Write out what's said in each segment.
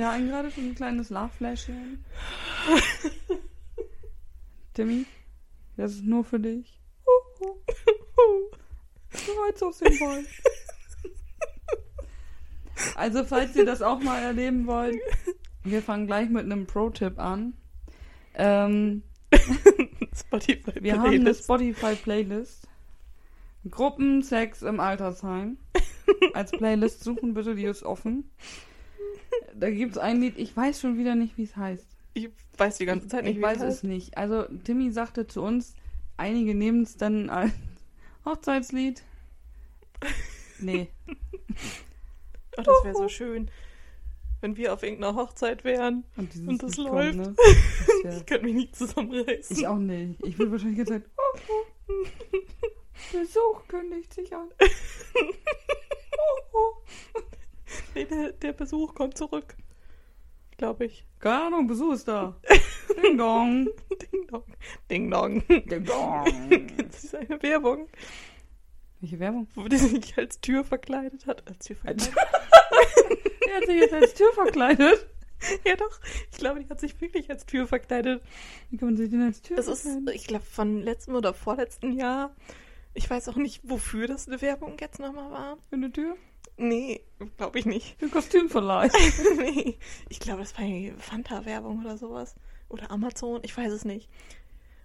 wir hatten gerade schon ein kleines Lachfläschchen. Timmy, das ist nur für dich. Bereits aus dem Wald. Also, falls ihr das auch mal erleben wollt, wir fangen gleich mit einem Pro-Tipp an. Ähm, Spotify wir haben eine Spotify-Playlist. Gruppensex im Altersheim. Als Playlist suchen bitte, die ist offen. Da gibt es ein Lied, ich weiß schon wieder nicht, wie es heißt. Ich weiß die ganze Zeit nicht, Ich wie weiß das es nicht. Also, Timmy sagte zu uns, einige nehmen es dann als Hochzeitslied. Nee. Oh, das wäre so schön, wenn wir auf irgendeiner Hochzeit wären. Und, Und das Lied läuft. ne? Das wär- Ich könnte mich nicht zusammenreißen. ich auch nicht. Ich würde wahrscheinlich jetzt sagen, oh, oh. Besuch kündigt sich an. Oh, oh. Nee, der, der Besuch kommt zurück. Glaube ich. Keine Ahnung, Besuch ist da. Ding dong. Ding dong. Ding dong. Ding dong. Das ist eine Werbung, Welche Werbung? wo die sich als Tür verkleidet hat. Als Tür verkleidet? Er hat sich jetzt als Tür verkleidet. ja doch. Ich glaube, die hat sich wirklich als Tür verkleidet. Wie kann man sich denn als Tür Das ist, verkleiden? ich glaube, von letztem oder vorletzten Jahr. Ich weiß auch nicht, wofür das eine Werbung jetzt nochmal war. Für eine Tür? Nee, glaube ich nicht. Für Kostümverleih. nee. Ich glaube, das war irgendwie Fanta-Werbung oder sowas. Oder Amazon, ich weiß es nicht.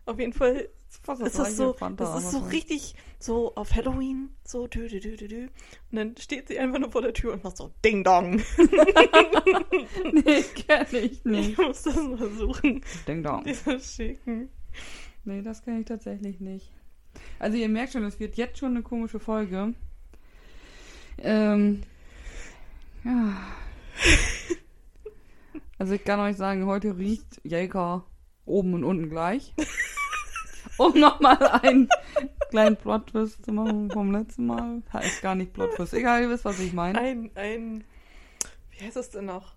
Auf jeden Fall Was ist das so, das ist so richtig so auf Halloween, so dü, dü, dü, dü, dü. Und dann steht sie einfach nur vor der Tür und macht so Ding Dong. Nee, kenn ich nicht. Ich muss das mal suchen. Ding dong. Dir das schicken. Nee, das kenne ich tatsächlich nicht. Also ihr merkt schon, es wird jetzt schon eine komische Folge. Ähm, ja. Also ich kann euch sagen, heute riecht Jäger oben und unten gleich. Um nochmal einen kleinen Plot-Twist zu machen vom letzten Mal. Heißt gar nicht Plot-Twist. Egal, ihr wisst, was ich meine. Ein, ein, wie heißt das denn noch?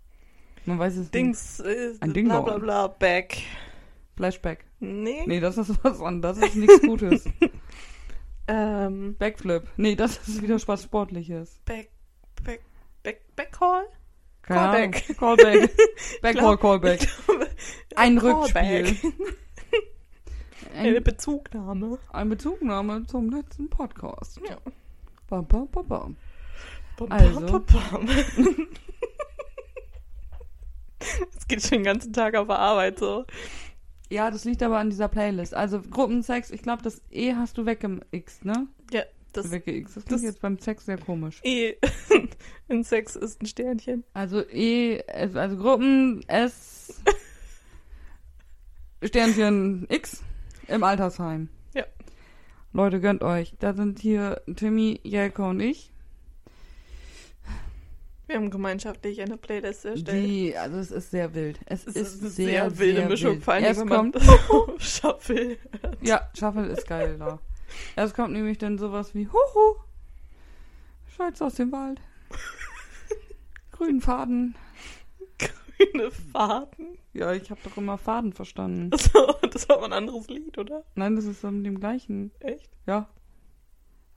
Man weiß es nicht. Dings, äh, Ein Ding bla bla bla, back. Flashback. Nee. Nee, das ist was anderes. Das ist nichts Gutes. Ähm, Backflip. Nee, das ist wieder was Sportliches. back, back, back? Keine Callback. Ahnung. Callback. Glaub- Callback. Glaube, Ein Callback. Rückspiel. Eine Ein, Bezugnahme. ein Bezugnahme zum letzten Podcast. Ja. Bam, bam, bam, bam. Bam, Also. bam, bam, bam. Es geht schon den ganzen Tag auf der Arbeit so. Ja, das liegt aber an dieser Playlist. Also Gruppensex, ich glaube, das E hast du weggeixt, ne? Ja, das Weggeixt. Das klingt das- jetzt beim Sex sehr komisch. E in Sex ist ein Sternchen. Also E, also Gruppen S Sternchen X im Altersheim. Ja. Leute, gönnt euch. Da sind hier Timmy, Jelko und ich. Wir haben gemeinschaftlich eine Playlist erstellt. Die, also es ist sehr wild. Es, es ist, ist eine sehr, sehr, wilde sehr Mischung, wild. vor allem, Erst wenn man kommt, Shuffle. ja, Shuffle ist geil da. Erst kommt nämlich dann sowas wie Huhu, Scholz aus dem Wald, grünen Faden. Grüne Faden. Ja, ich habe doch immer Faden verstanden. Achso, das war aber ein anderes Lied, oder? Nein, das ist so mit dem gleichen. Echt? Ja.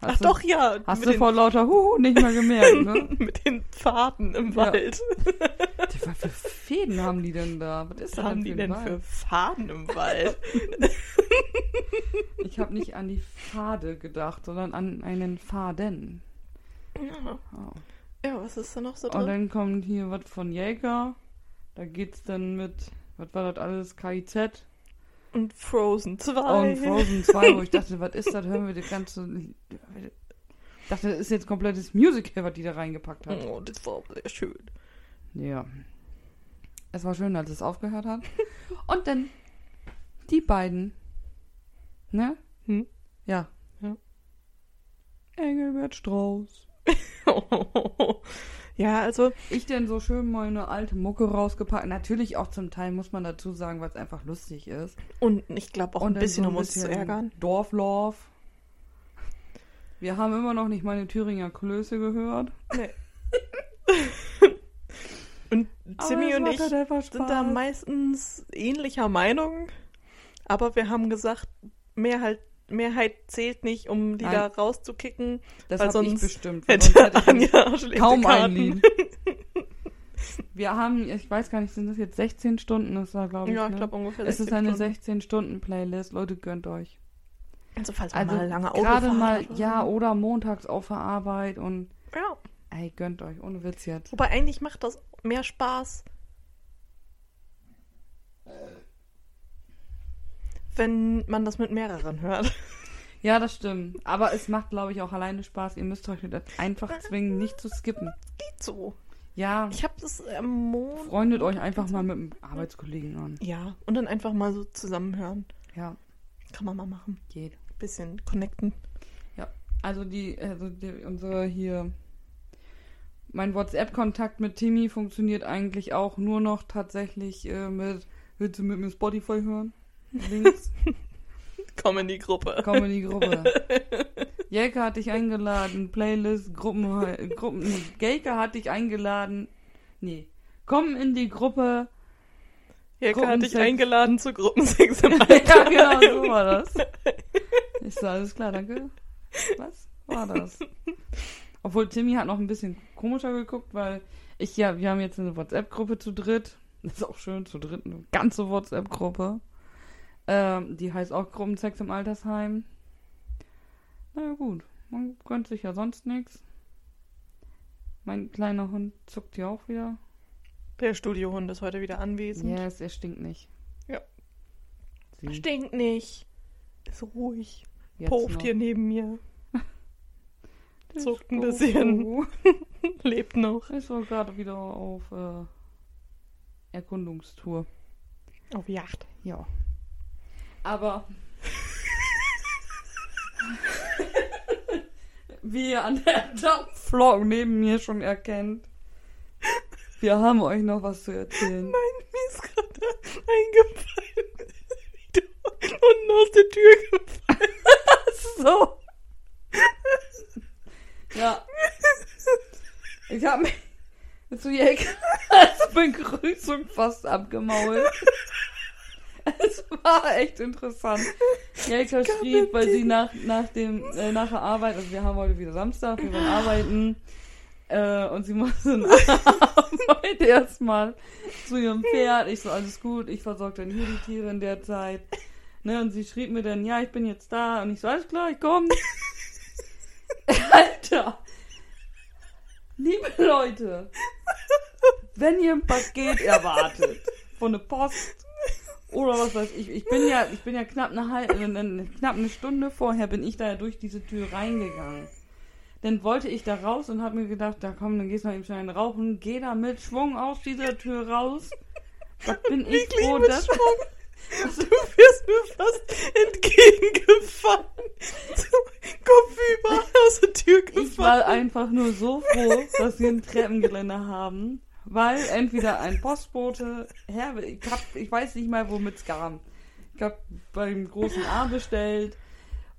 Ach Hast du- doch, ja. Hast du vor lauter Huhu nicht mal gemerkt, ne? mit den Faden im Ja. Wald. Die- Was für Fäden haben die denn da? Was ist Was da haben die denn Wald? für Faden im Wald? Ich habe nicht an die Pfade gedacht, sondern an einen Faden. ja. Oh. ja, was ist da noch so Und drin? dann kommt hier was von Jäger. Da geht's dann mit, was war das alles? KIZ Und Frozen 2. und Frozen 2, wo ich dachte, was ist das? Hören wir das ganze. Ich dachte, das ist jetzt komplettes Musical, was die da reingepackt hat. Oh, das war sehr schön. Ja. Es war schön, als es aufgehört hat. Und dann die beiden. Ne? Hm? Ja. Ja. Engelbert Strauß. ja, also, Ich denn so schön meine alte Mucke rausgepackt. Natürlich auch zum Teil muss man dazu sagen, weil es einfach lustig ist. und ich glaube auch Und ein bisschen, so um uns zu ärgern. Dorflove. Wir haben immer noch nicht meine Thüringer Klöße gehört. Nee. und es und ich halt sind da meistens ähnlicher Meinung, aber wir haben gesagt, Mehrheit, Mehrheit zählt nicht, um die Nein. da rauszukicken. Das weil habe ich sonst bestimmt. Hätte sonst hätte ich Anja kaum ein. Lied. Wir haben, ich weiß gar nicht, sind das jetzt 16 Stunden? Das war, glaube ich. Ja, ich ne? glaube ungefähr Es ist 16 eine Stunden. 16-Stunden-Playlist. Leute, gönnt euch. Also falls Also mal lange Auto gerade mal, oder ja, oder montags auf der Arbeit und ja. ey, gönnt euch, ohne Witz jetzt. Wobei eigentlich macht das mehr Spaß, wenn man das mit mehreren hört. Ja, das stimmt. Aber es macht, glaube ich, auch alleine Spaß. Ihr müsst euch einfach zwingen, nicht zu skippen. Geht so. Ja, Ich habe das am Montag. freundet euch einfach mal mit einem Arbeitskollegen an. Ja, und dann einfach mal so zusammenhören. Ja, Kann man mal machen. geht. Bisschen connecten. Also die, also die, unsere hier, mein WhatsApp-Kontakt mit Timmy funktioniert eigentlich auch nur noch tatsächlich äh, mit, willst du mit mir Spotify hören? Links, Komm in die Gruppe. komm in die Gruppe. Jelka hat dich eingeladen, Playlist, Gruppen, Gruppen, nee, Gelke hat dich eingeladen, nee, komm in die Gruppe. Jelka hat dich eingeladen zu Gruppensex im ja, Alter. genau, so war das. Ist so, alles klar, danke. Was war das? Obwohl Timmy hat noch ein bisschen komischer geguckt, weil ich ja, wir haben jetzt eine WhatsApp-Gruppe zu dritt. Das ist auch schön, zu dritt eine ganze WhatsApp-Gruppe. Ähm, die heißt auch Gruppensex im Altersheim. Na ja, gut, man gönnt sich ja sonst nichts. Mein kleiner Hund zuckt hier auch wieder. Der Studiohund ist heute wieder anwesend. Yes, er stinkt nicht. Ja. Sie, Stinkt nicht. Ist ruhig. jetzt noch. hier neben mir. Der zuckt ein bisschen. Lebt noch. Ist wohl gerade wieder auf äh, Erkundungstour. Auf Yacht. Ja. Aber wie ihr an der Dampflok neben mir schon erkennt, wir haben euch noch was zu erzählen. Nein, mir ist gerade eingefallen, wie du unten aus der Tür gefallen So. Ja. Ich habe mich zu Jäger als Begrüßung fast abgemault. Es war echt interessant. Jelka schrieb, weil sie nach, nach, dem, äh, nach der Arbeit, also wir haben heute wieder Samstag, wir wollen arbeiten, äh, und sie musste Arbeit erstmal zu ihrem Pferd. Ich so, alles gut, ich versorge dann hier die Tiere in der Zeit. Ne, und sie schrieb mir dann, ja, ich bin jetzt da. Und ich so, alles klar, ich komm. Alter! Liebe Leute, wenn ihr ein Paket erwartet von der Post oder was weiß ich, ich bin ja, ich bin ja knapp eine, halbe, knapp eine Stunde vorher bin ich da ja durch diese Tür reingegangen. Dann wollte ich da raus und habe mir gedacht, da komm, dann gehst du noch eben schnell einen rauchen, geh da mit Schwung aus dieser Tür raus. Was bin ich Wirklich froh, dass Schwung. Du wirst mir fast entgegengefallen. So, Kopfüber aus der Tür gefallen. Ich war einfach nur so froh, dass wir ein Treppengeländer haben, weil entweder ein Postbote, Herr, ich, hab, ich weiß nicht mal, womit es kam. Ich habe beim großen A bestellt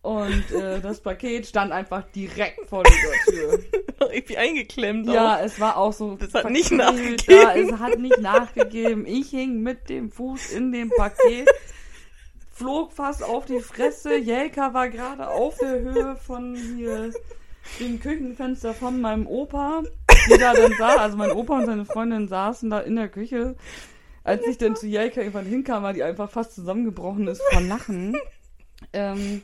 und äh, das Paket stand einfach direkt vor der Tür. irgendwie eingeklemmt. Ja, auch. es war auch so. Das hat nicht nachgegeben. Ja, es hat nicht nachgegeben. Ich hing mit dem Fuß in dem Paket, flog fast auf die Fresse. Jelka war gerade auf der Höhe von hier dem Küchenfenster von meinem Opa, die da dann sah. Also mein Opa und seine Freundin saßen da in der Küche. Als ich dann zu Jelka irgendwann hinkam, war die einfach fast zusammengebrochen ist vor Lachen. Ähm,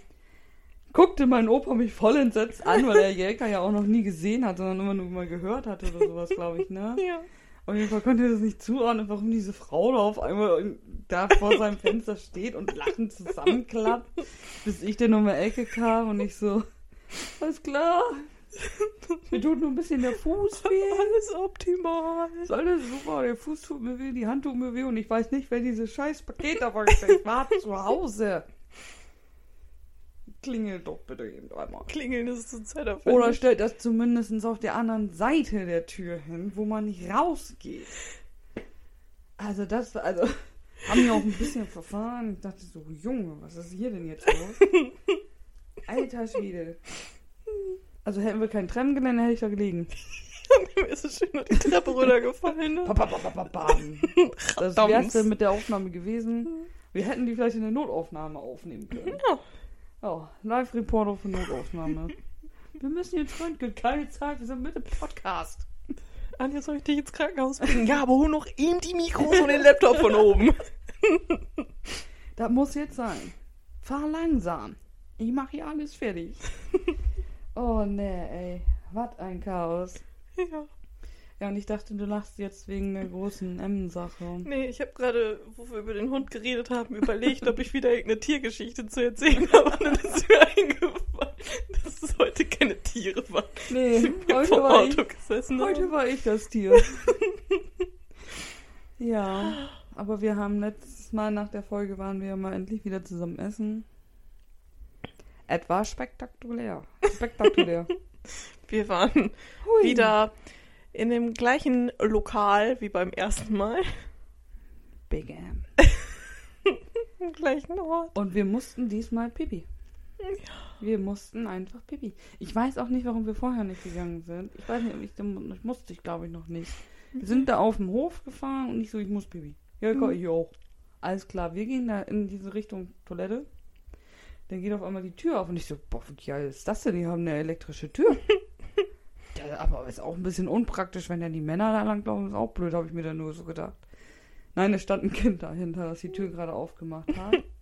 guckte mein Opa mich voll entsetzt an, weil er Jelka ja auch noch nie gesehen hat, sondern immer nur mal gehört hatte oder sowas, glaube ich, ne? Ja. Auf jeden Fall konnte er das nicht zuordnen, warum diese Frau da auf einmal da vor seinem Fenster steht und lachend zusammenklappt, bis ich dann um die Ecke kam und ich so, alles klar, mir tut nur ein bisschen der Fuß weh. Alles optimal. Ist alles super, der Fuß tut mir weh, die Hand tut mir weh und ich weiß nicht, wer dieses scheiß Paket da vorgestellt hat. Zu Hause. Klingelt doch bitte eben einmal. Klingeln ist zur Zeit auf Oder stellt das zumindest auf der anderen Seite der Tür hin, wo man nicht rausgeht. Also das, also, haben wir auch ein bisschen verfahren. Ich dachte so, Junge, was ist hier denn jetzt los? Alter Schwede. Also hätten wir kein Trenngelände, hätte ich da gelegen. Mir ist es schön die Treppe runtergefallen. Ne? Das wär's mit der Aufnahme gewesen. Wir hätten die vielleicht in der Notaufnahme aufnehmen können. Ja. Oh, Live-Reporter für Notaufnahme. Wir müssen jetzt röntgen, keine Zeit, wir sind mit dem Podcast. Anja, soll ich dich ins Krankenhaus bringen? Ja, aber hol noch eben die Mikros und den Laptop von oben. Das muss jetzt sein. Fahr langsam. Ich mache hier alles fertig. oh ne, ey. Was ein Chaos. Ja. Ja, und ich dachte, du lachst jetzt wegen der großen M-Sache. Nee, ich habe gerade, wo wir über den Hund geredet haben, überlegt, ob ich wieder irgendeine Tiergeschichte zu erzählen habe. Und dann ist mir eingefallen, dass es heute keine Tiere waren. Nee, heute war, ich, Auto gesessen heute haben. war ich das Tier. ja, aber wir haben letztes Mal nach der Folge waren wir mal endlich wieder zusammen essen. Etwas spektakulär. Spektakulär. Wir waren Hui. wieder in dem gleichen Lokal wie beim ersten Mal. Big M. Im gleichen Ort. Und wir mussten diesmal Pipi. Wir mussten einfach Pipi. Ich weiß auch nicht, warum wir vorher nicht gegangen sind. Ich weiß nicht, ob ich, das musste ich glaube ich noch nicht. Wir sind da auf dem Hof gefahren und ich so, ich muss Pipi. Ja, ich auch. Alles klar, wir gehen da in diese Richtung Toilette. Dann geht auf einmal die Tür auf und ich so, boah, wie geil ist das denn? Die haben eine elektrische Tür. ja, aber ist auch ein bisschen unpraktisch, wenn ja die Männer da lang laufen, ist auch blöd, habe ich mir dann nur so gedacht. Nein, es stand ein Kind dahinter, das die Tür gerade aufgemacht hat.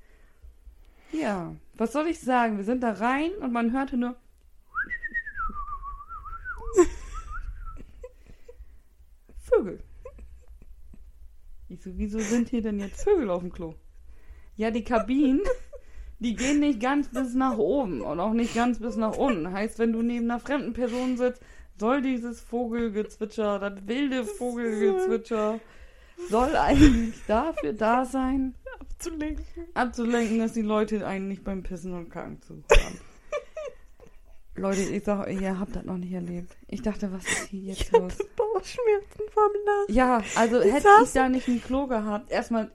Ja, was soll ich sagen? Wir sind da rein und man hörte nur. Vögel. Ich so, wieso sind hier denn jetzt Vögel auf dem Klo? Ja, die Kabinen, die gehen nicht ganz bis nach oben und auch nicht ganz bis nach unten. Heißt, wenn du neben einer fremden Person sitzt, soll dieses Vogelgezwitscher, das wilde Vogelgezwitscher, soll eigentlich dafür da sein, Abzulenken. abzulenken, dass die Leute einen nicht beim Pissen und Kacken zuhören. Leute, ich sag euch, ihr habt das noch nicht erlebt. Ich dachte, was ist hier jetzt Ich los? hatte Bauchschmerzen vom Lachen. Ja, also Ich hätte ich da nicht ein Klo gehabt, erstmal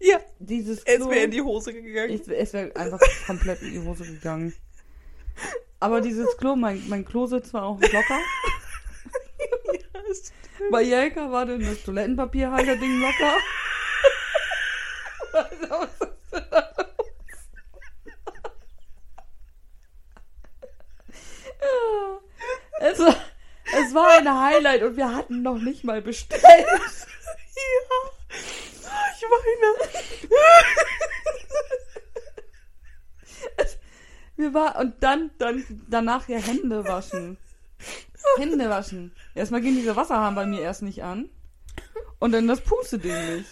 Ja, dieses es Klo, wäre in die Hose gegangen. ich, es wäre einfach komplett in die Hose gegangen. Aber dieses Klo, mein, mein Klositz war auch locker. ja, es- Bei Jelka war dann das Toilettenpapierhalter-Ding locker. Was ist denn da los? Ja. es, war, es war ein Highlight und wir hatten noch nicht mal bestellt. ja. Ich weine. Wir war und dann, dann danach ja Hände waschen. Hände waschen. Erstmal gehen diese Wasserhahn bei mir erst nicht an. Und dann das Pusteding nicht.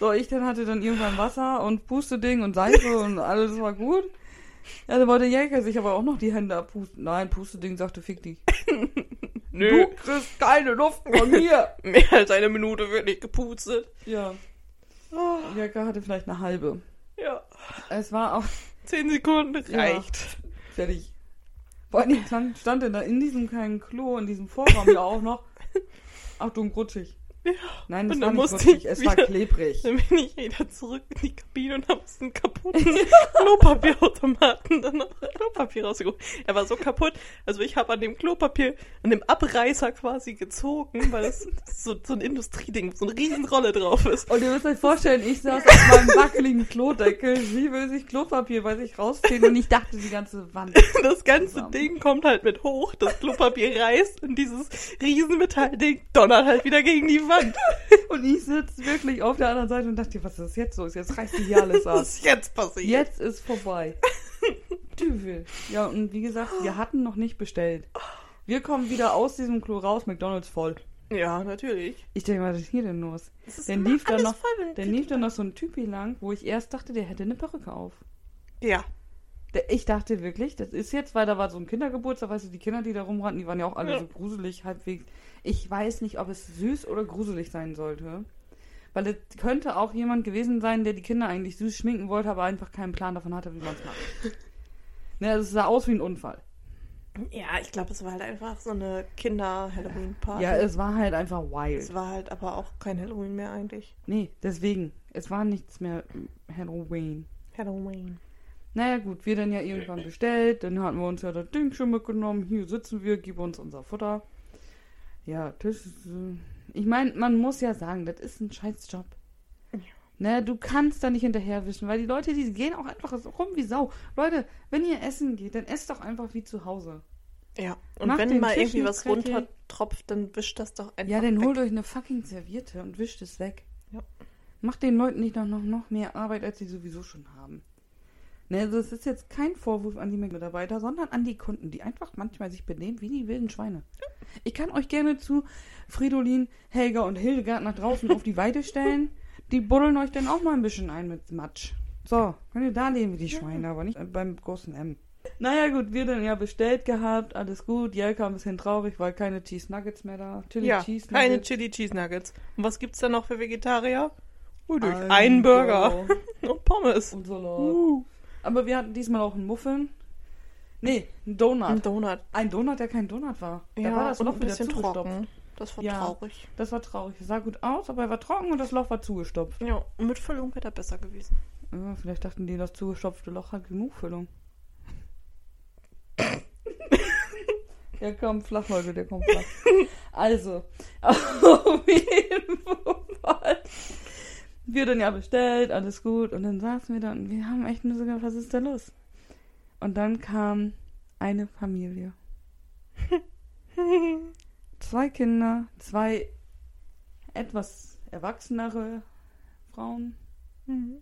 So, ich dann hatte dann irgendwann Wasser und Pusteding und Seife und alles war gut. Ja, dann wollte Jäger sich aber auch noch die Hände abpusten. Nein, Pusteding sagte, fick dich. Nö, Du kriegst keine Luft von mir. mehr als eine Minute wird nicht gepustet. Ja, Oh, Jäger hatte vielleicht eine halbe. ja, Es war auch zehn Sekunden Ja. reicht. fertig. Vor allem stand, stand denn da in diesem kleinen Klo, in diesem Vorraum ja auch noch. Achtung, rutschig. Ja. Nein, das Und war nicht ich es war wieder- klebrig. Dann bin ich wieder zurück in die Kabine und habe einen kaputten Klopapierautomaten dann noch Klopapier rausgeholt. Er war so kaputt. Also ich habe an dem Klopapier, an dem Abreißer quasi gezogen, weil es so, so ein Industrieding, so eine Riesenrolle drauf ist. Und ihr müsst euch vorstellen, ich saß auf meinem wackeligen Klodeckel, sie will sich Klopapier bei sich rausziehen und ich dachte die ganze Wand. Das ganze Zusammen. Ding kommt halt mit hoch, das Klopapier reißt und dieses Riesenmetallding donnert halt wieder gegen die Wand. Und ich sitze wirklich auf der anderen Seite und dachte, was ist jetzt los? Jetzt reißt sich hier alles ab. Was ist jetzt passiert? Jetzt ist vorbei. Düvel. Ja, und wie gesagt, wir hatten noch nicht bestellt. Wir kommen wieder aus diesem Klo raus, McDonalds voll. Ja, natürlich. Ich denke, was ist hier denn los? Dann lief da noch- Dann lief da noch so ein Typi lang, wo ich erst dachte, der hätte eine Perücke auf. Ja. Ich dachte wirklich, das ist jetzt, weil da war so ein Kindergeburtstag, weißt du, die Kinder, die da rumrannten, die waren ja auch alle Ja. so gruselig, halbwegs. Ich weiß nicht, ob es süß oder gruselig sein sollte. Weil es könnte auch jemand gewesen sein, der die Kinder eigentlich süß schminken wollte, aber einfach keinen Plan davon hatte, wie man es macht. ne, es sah aus wie ein Unfall. Ja, ich glaube, es war halt einfach so eine Kinder-Halloween-Party. Ja, es war halt einfach es wild. war halt aber auch kein Halloween mehr eigentlich. Nee, deswegen. Es war nichts mehr Halloween. Halloween. Naja, gut, wir dann ja irgendwann bestellt. Dann hatten wir uns ja das Ding schon mitgenommen. Hier sitzen wir, gib uns unser Futter. Ja, das ist. äh, Ich meine, man muss ja sagen, das ist ein Scheißjob. Ja. Ne, du kannst da nicht hinterherwischen, weil die Leute, die gehen auch einfach rum wie Sau. Leute, wenn ihr essen geht, dann esst doch einfach wie zu Hause. Ja. Und Macht wenn mal Tisch irgendwie was runtertropft, dann wischt das doch einfach Ja, dann weg. holt euch eine fucking Serviette und wischt es weg. Ja. Macht den Leuten nicht noch, noch, noch mehr Arbeit, als sie sowieso schon haben. Ne, also es ist jetzt kein Vorwurf an die Mitarbeiter, sondern an die Kunden, die einfach manchmal sich benehmen wie die wilden Schweine. Ich kann euch gerne zu Fridolin, Helga und Hildegard nach draußen auf die Weide stellen. Die buddeln euch dann auch mal ein bisschen ein mit Matsch. So, könnt ihr da leben wie die Schweine, aber nicht beim großen M. Naja gut, wir dann ja bestellt gehabt, alles gut. Jelka ein bisschen traurig, weil keine Cheese Nuggets mehr da. Chili Ja, Cheese keine Nuggets. Chili Cheese Nuggets. Und was gibt's dann noch für Vegetarier? Ui, durch Ein einen Burger Burger. und Pommes. Und Salat. Uh, Aber wir hatten diesmal auch einen Muffin. Nee, einen Donut. ein Donut. Ein Donut, der kein Donut war. Da Ja, war das Loch ein wieder bisschen zugestopft. trocken. Das war Ja. traurig. Das war traurig. Es sah gut aus, aber er war trocken und das Loch war zugestopft. Ja, und mit Füllung wäre er besser gewesen. Ja, vielleicht dachten die, das zugestopfte Loch hat genug Füllung. ja, komm, flach, Leute, der kommt flach. Also, auf jeden Fall. Wir dann ja bestellt, alles gut. Und dann saßen wir da und wir haben echt nur so gedacht, was ist da los? Und dann kam eine Familie. zwei Kinder, zwei etwas erwachsenere Frauen. Mhm.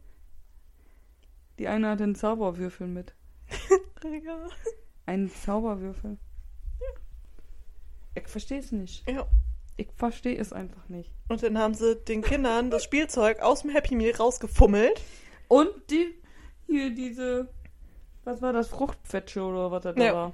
Die eine hatte einen Zauberwürfel mit. Ja. Einen Zauberwürfel. Ich verstehe es nicht. ja. Ich verstehe es einfach nicht. Und dann haben sie den Kindern das Spielzeug aus dem Happy Meal rausgefummelt. Und die, hier diese, was war das, Fruchtquetsche oder was das da Ja. war.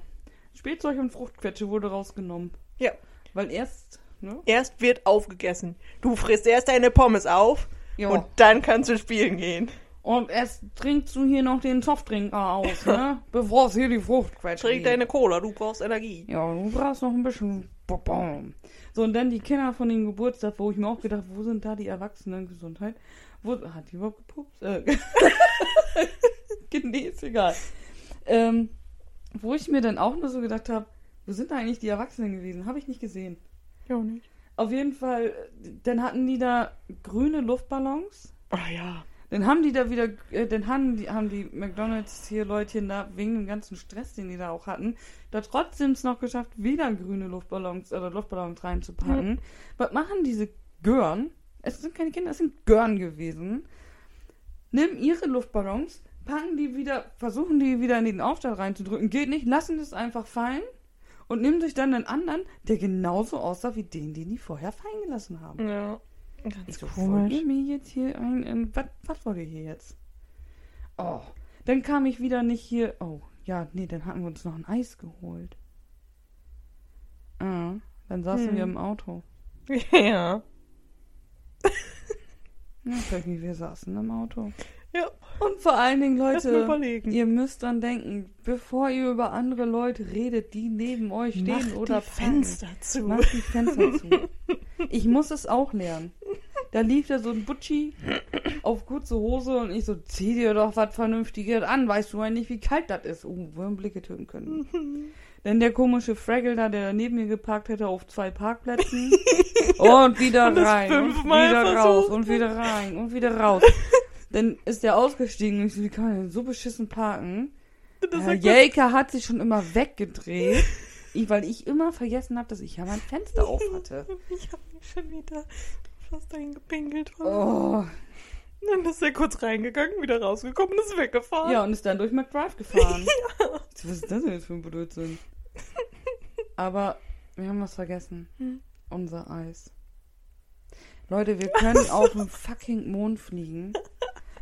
Spielzeug und Fruchtquetsche wurde rausgenommen. Ja. Weil erst, ne? Erst wird aufgegessen. Du frisst erst deine Pommes auf Ja. und dann kannst du spielen gehen. Und erst trinkst du hier noch den Softdrink aus, ne? Bevor es hier die Fruchtquetsche Trink gibt. deine Cola, du brauchst Energie. Ja, du brauchst noch ein bisschen. So, und dann die Kinder von dem Geburtstag, wo ich mir auch gedacht, wo sind da die Erwachsenengesundheit? Wo hat die überhaupt gepupst? Äh, ist egal. Ähm, wo ich mir dann auch nur so gedacht habe, wo sind da eigentlich die Erwachsenen gewesen? Habe ich nicht gesehen. Ja, nicht. Auf jeden Fall, dann hatten die da grüne Luftballons. Ah ja. Dann haben die da wieder, äh, dann haben die, haben die McDonalds hier Leutchen da, wegen dem ganzen Stress, den die da auch hatten, da trotzdem es noch geschafft, wieder grüne Luftballons oder Luftballons reinzupacken. Was machen diese Gören? Es sind keine Kinder, es sind Gören gewesen. Nimm ihre Luftballons, packen die wieder, versuchen die wieder in den Aufstand reinzudrücken. Geht nicht, lassen das einfach fallen und nehmen sich dann einen anderen, der genauso aussah wie den, den die vorher fallen gelassen haben. Ja. Ganz Ich so, komisch. mir jetzt hier ein, ein was, was wollt ihr hier jetzt? Oh, dann kam ich wieder nicht hier. Oh, ja, nee, dann hatten wir uns noch ein Eis geholt. Ah, dann saßen Hm. wir im Auto. Ja. Ja, vielleicht nicht, wir saßen im Auto. Ja. Und vor allen Dingen, Leute, ihr müsst dann denken, bevor ihr über andere Leute redet, die neben euch stehen Mach oder die parken. Fenster zu. Mach die Fenster zu. Ich muss es auch lernen. Da lief da so ein Butchi auf kurze Hose und ich so, zieh dir doch was Vernünftiges an. Weißt du eigentlich, wie kalt das ist? Oh, wir haben Blicke töten können. Denn der komische Fraggle da, der neben mir geparkt hätte auf zwei Parkplätzen. und wieder Und rein. Und wieder versucht. raus. Und wieder rein. Und wieder raus. Dann ist der ausgestiegen und ich so, wie kann man denn so beschissen parken? Das Herr sagt Jelka hat sich schon immer weggedreht, ich, weil ich immer vergessen habe, dass ich ja mein Fenster auf hatte. Ich hab mich schon wieder fast eingepinkelt. Oh. Dann ist er kurz reingegangen, wieder rausgekommen und ist weggefahren. Ja, und ist dann durch McDrive gefahren. Was ist das denn jetzt für ein Blödsinn? Aber wir haben was vergessen. Hm. Unser Eis. Leute, wir können auf dem fucking Mond fliegen.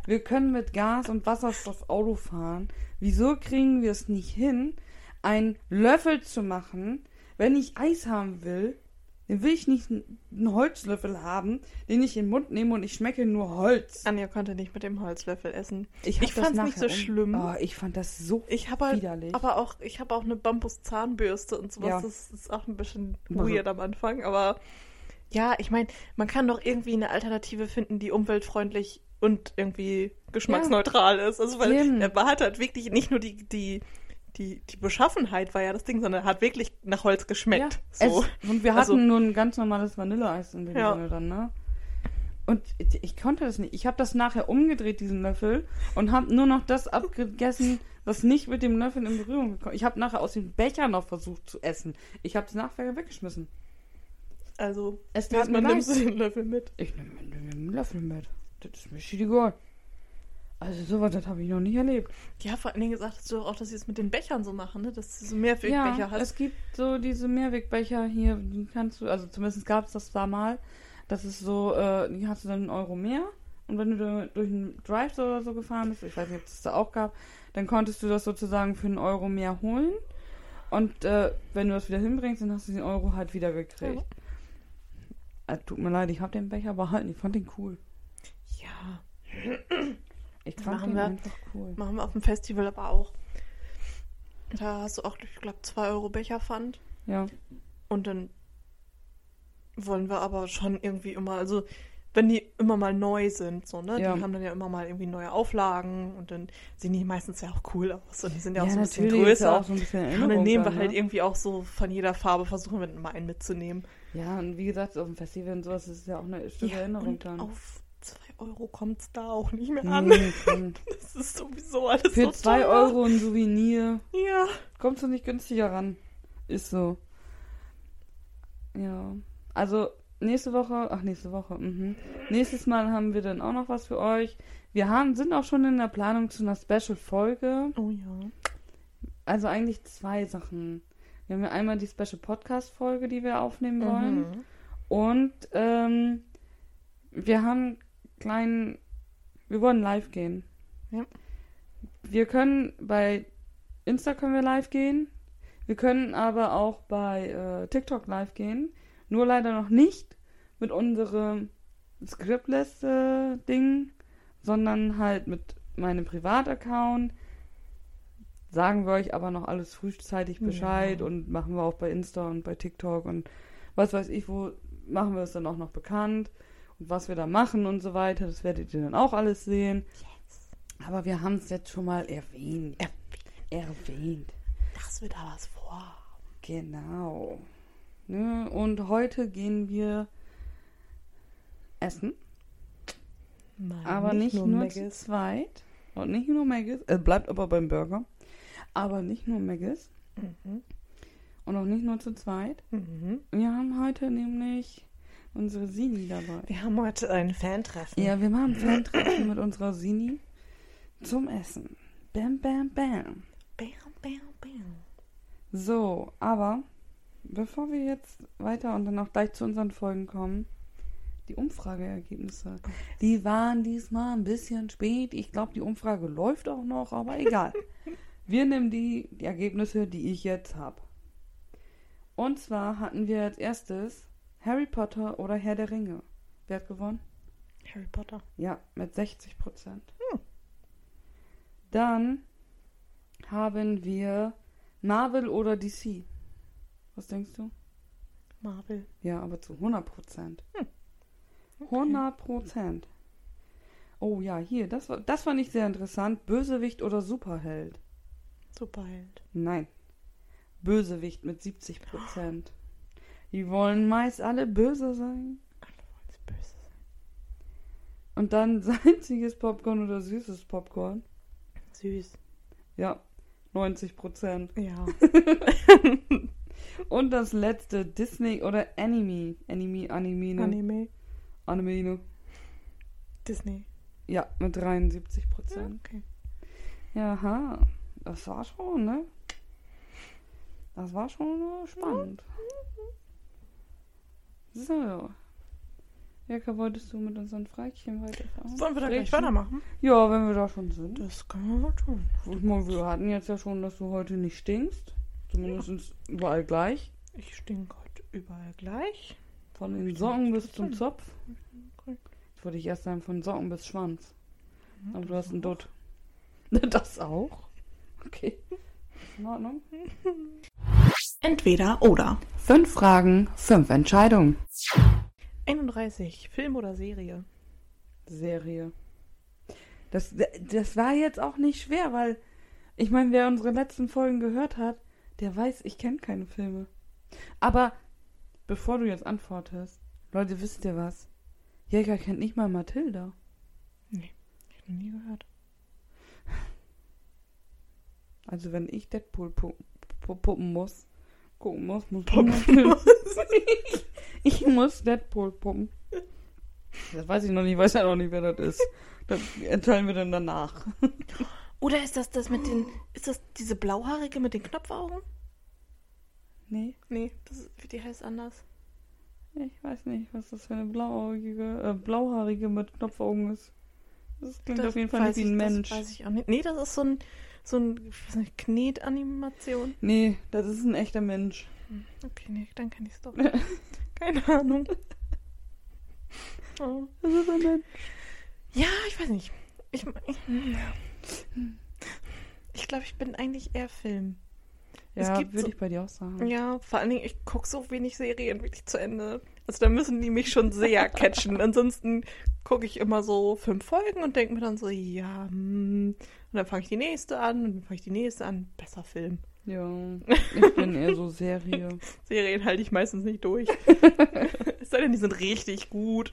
Wir können mit Gas und Wasserstoff Auto fahren. Wieso kriegen wir es nicht hin, einen Löffel zu machen, wenn ich Eis haben will? Dann will ich nicht einen Holzlöffel haben, den ich in den Mund nehme und ich schmecke nur Holz. Anja konnte nicht mit dem Holzlöffel essen. Ich, hab Ich das fand's nicht so schlimm. Oh, ich fand das so Ich habe halt, widerlich. aber auch, ich habe auch eine Bambus-Zahnbürste und sowas. Ja. Das ist auch ein bisschen weird am Anfang, aber ja, ich meine, man kann doch irgendwie eine Alternative finden, die umweltfreundlich und irgendwie geschmacksneutral ist. Also weil Eben. er hat halt wirklich nicht nur die, die, die, die Beschaffenheit war ja das Ding, sondern hat wirklich nach Holz geschmeckt. Ja, so. es, und wir hatten Also- nur ein ganz normales Vanilleeis in dem Ja. Sinne dann, ne? Und ich konnte das nicht. Ich habe das nachher umgedreht, diesen Löffel, und habe nur noch das abgegessen, was nicht mit dem Löffel in Berührung gekommen Ich habe nachher aus dem Becher noch versucht zu essen. Ich habe es nachher weggeschmissen. Also, Es leid. nimmst du den Löffel mit. Ich nehme nehm den Löffel mit. Das ist mir schiedegal. Also sowas, das habe ich noch nicht erlebt. Ja, vor allen Dingen sagtest du auch, dass sie es mit den Bechern so machen, ne? Dass du so Mehrwegbecher ja, hast. es gibt so diese Mehrwegbecher hier, die kannst du, also zumindest gab es das da mal, das ist so, äh, die hast du dann einen Euro mehr und wenn du durch einen Drive oder so gefahren bist, ich weiß nicht, ob es da auch gab, dann konntest du das sozusagen für einen Euro mehr holen und äh, wenn du das wieder hinbringst, dann hast du den Euro halt wieder gekriegt. Ja. Äh, tut mir leid, ich habe den Becher behalten, ich fand den cool. Ja, Ich fand Machen wir. einfach cool. machen wir auf dem Festival aber auch. Da hast du auch, ich glaube, 2 Euro Becherpfand. Ja. Und dann wollen wir aber schon irgendwie immer, also wenn die immer mal neu sind, so, ne? Ja. Die haben dann ja immer mal irgendwie neue Auflagen und dann sehen die meistens ja auch cool aus und die sind ja, Ja, auch so ein bisschen ist ja größer. auch so ein bisschen und Erinnerung dann nehmen wir halt ne? irgendwie auch so von jeder Farbe, versuchen wir dann mal einen mitzunehmen. Ja, und wie gesagt, auf dem Festival und sowas ist ja auch eine Stück Erinnerung und dann. auf 2 Euro kommt es da auch nicht mehr an. Nee. Das ist sowieso alles Für so 2 teuer. Euro ein Souvenir. Ja. Kommst du nicht günstiger ran. Ist so. Ja. Also, nächste Woche, ach, nächste Woche, mhm. Nächstes Mal haben wir dann auch noch was für euch. Wir haben, sind auch schon in der Planung zu einer Special-Folge. Oh ja. Also eigentlich zwei Sachen. Wir haben ja einmal die Special-Podcast-Folge, die wir aufnehmen wollen. Mhm. Und ähm, wir haben kleinen. Wir wollen live gehen. Ja. Wir können bei Insta können wir live gehen. Wir können aber auch bei äh, TikTok live gehen. Nur leider noch nicht mit unserem Scriptless-Ding, sondern halt mit meinem Privataccount. Sagen wir euch aber noch alles frühzeitig Bescheid Ja. und machen wir auch bei Insta und bei TikTok und was weiß ich, wo machen wir es dann auch noch bekannt was wir da machen und so weiter. Das werdet ihr dann auch alles sehen. Aber wir haben es jetzt schon mal erwähnt. Erwähnt. Das wird da was vor. Genau. Ne? Und heute gehen wir essen, Nein, aber nicht, nur, zu Maggis. zweit. Und nicht nur Maggis. Es bleibt aber beim Burger. Aber nicht nur Maggis. Mhm. Und auch nicht nur zu zweit. Mhm. Wir haben heute nämlich unsere Sini dabei. Wir haben heute ein Fan-Treffen. Ja, wir machen Fan-Treffen mit unserer Sini zum Essen. Bam, bam, bam. Bam, bam, bam. So, aber bevor wir jetzt weiter und dann auch gleich zu unseren Folgen kommen, die Umfrageergebnisse. Die waren diesmal ein bisschen spät. Ich glaube, die Umfrage läuft auch noch, aber egal. Wir nehmen die, die Ergebnisse, die ich jetzt habe. Und zwar hatten wir als erstes Harry Potter oder Herr der Ringe. Wer hat gewonnen? Harry Potter. Ja, mit 60 Prozent. Hm. Dann haben wir Marvel oder DC. Was denkst du? Marvel. Ja, aber zu 100 Prozent. Hm. 100 Prozent. Oh ja, hier, das, war, das fand ich sehr interessant. Bösewicht oder Superheld? Superheld. Nein. Bösewicht mit 70 Prozent. Die wollen meist alle böse sein. Alle wollen böse sein. Und dann salziges Popcorn oder süßes Popcorn. Süß. Ja, 90 Prozent. Ja. Und das letzte, Disney oder Anime. Anime, Anime, ne? Anime. Anime, ne? Disney. Ja, mit 73 Prozent. Okay. Jaha, das war schon, ne? Das war schon spannend. So. Jaka, wolltest du mit unseren Freikchen weiterfahren? Wollen wir da gleich weitermachen? Ja, wenn wir da schon sind. Das können wir tun. Ich meine, wir hatten jetzt ja schon, dass du heute nicht stinkst. Zumindest überall gleich. Ich stinke heute überall gleich. Von den Socken bis zum Zopf. Jetzt würde ich erst sagen, von Socken bis Schwanz. Mhm, Aber du hast einen. Dutt. Das auch? Okay. Ist in Ordnung. Entweder oder. Fünf Fragen, fünf Entscheidungen. 31. Film oder Serie? Serie. Das, das war jetzt auch nicht schwer, weil ich meine, wer unsere letzten Folgen gehört hat, der weiß, ich kenne keine Filme. Aber bevor du jetzt antwortest, Leute, wisst ihr was? Jäger kennt nicht mal Mathilda. Nee, hab ich noch nie gehört. Also wenn ich Deadpool pu pu puppen muss, gucken muss, muss Puppen muss. ich muss Deadpool puppen. Das weiß ich noch nicht, weiß ja noch nicht, wer das ist. Das entscheiden wir dann danach. Oder ist das das mit den. Ist das diese blauhaarige mit den Knopfaugen? Nee, Nee, das ist, die heißt anders. ich weiß nicht, was das für eine blauhaarige, äh, blauhaarige mit Knopfaugen ist. Das klingt Das auf jeden Fall nicht wie ein Mensch. Das weiß ich auch nicht. Nee, das ist so ein. So ein, eine Knetanimation. Nee, das ist ein echter Mensch. Hm, Okay, nee, dann kann ich es doch. Keine Ahnung. Oh. Das ist ein Mensch. Ja, ich weiß nicht. Ich, ich, ich glaube, ich bin eigentlich eher Film. Ja, würde so- ich bei dir auch sagen. Ja, vor allen Dingen, ich gucke so wenig Serien wirklich zu Ende. Also da müssen die mich schon sehr catchen. Ansonsten gucke ich immer so fünf Folgen und denke mir dann so, ja, hm. Und dann fange ich die nächste an und dann fange ich die nächste an. Besser Film. Ja, ich bin eher so Serie. Serien halte ich meistens nicht durch. es sei denn, die sind richtig gut.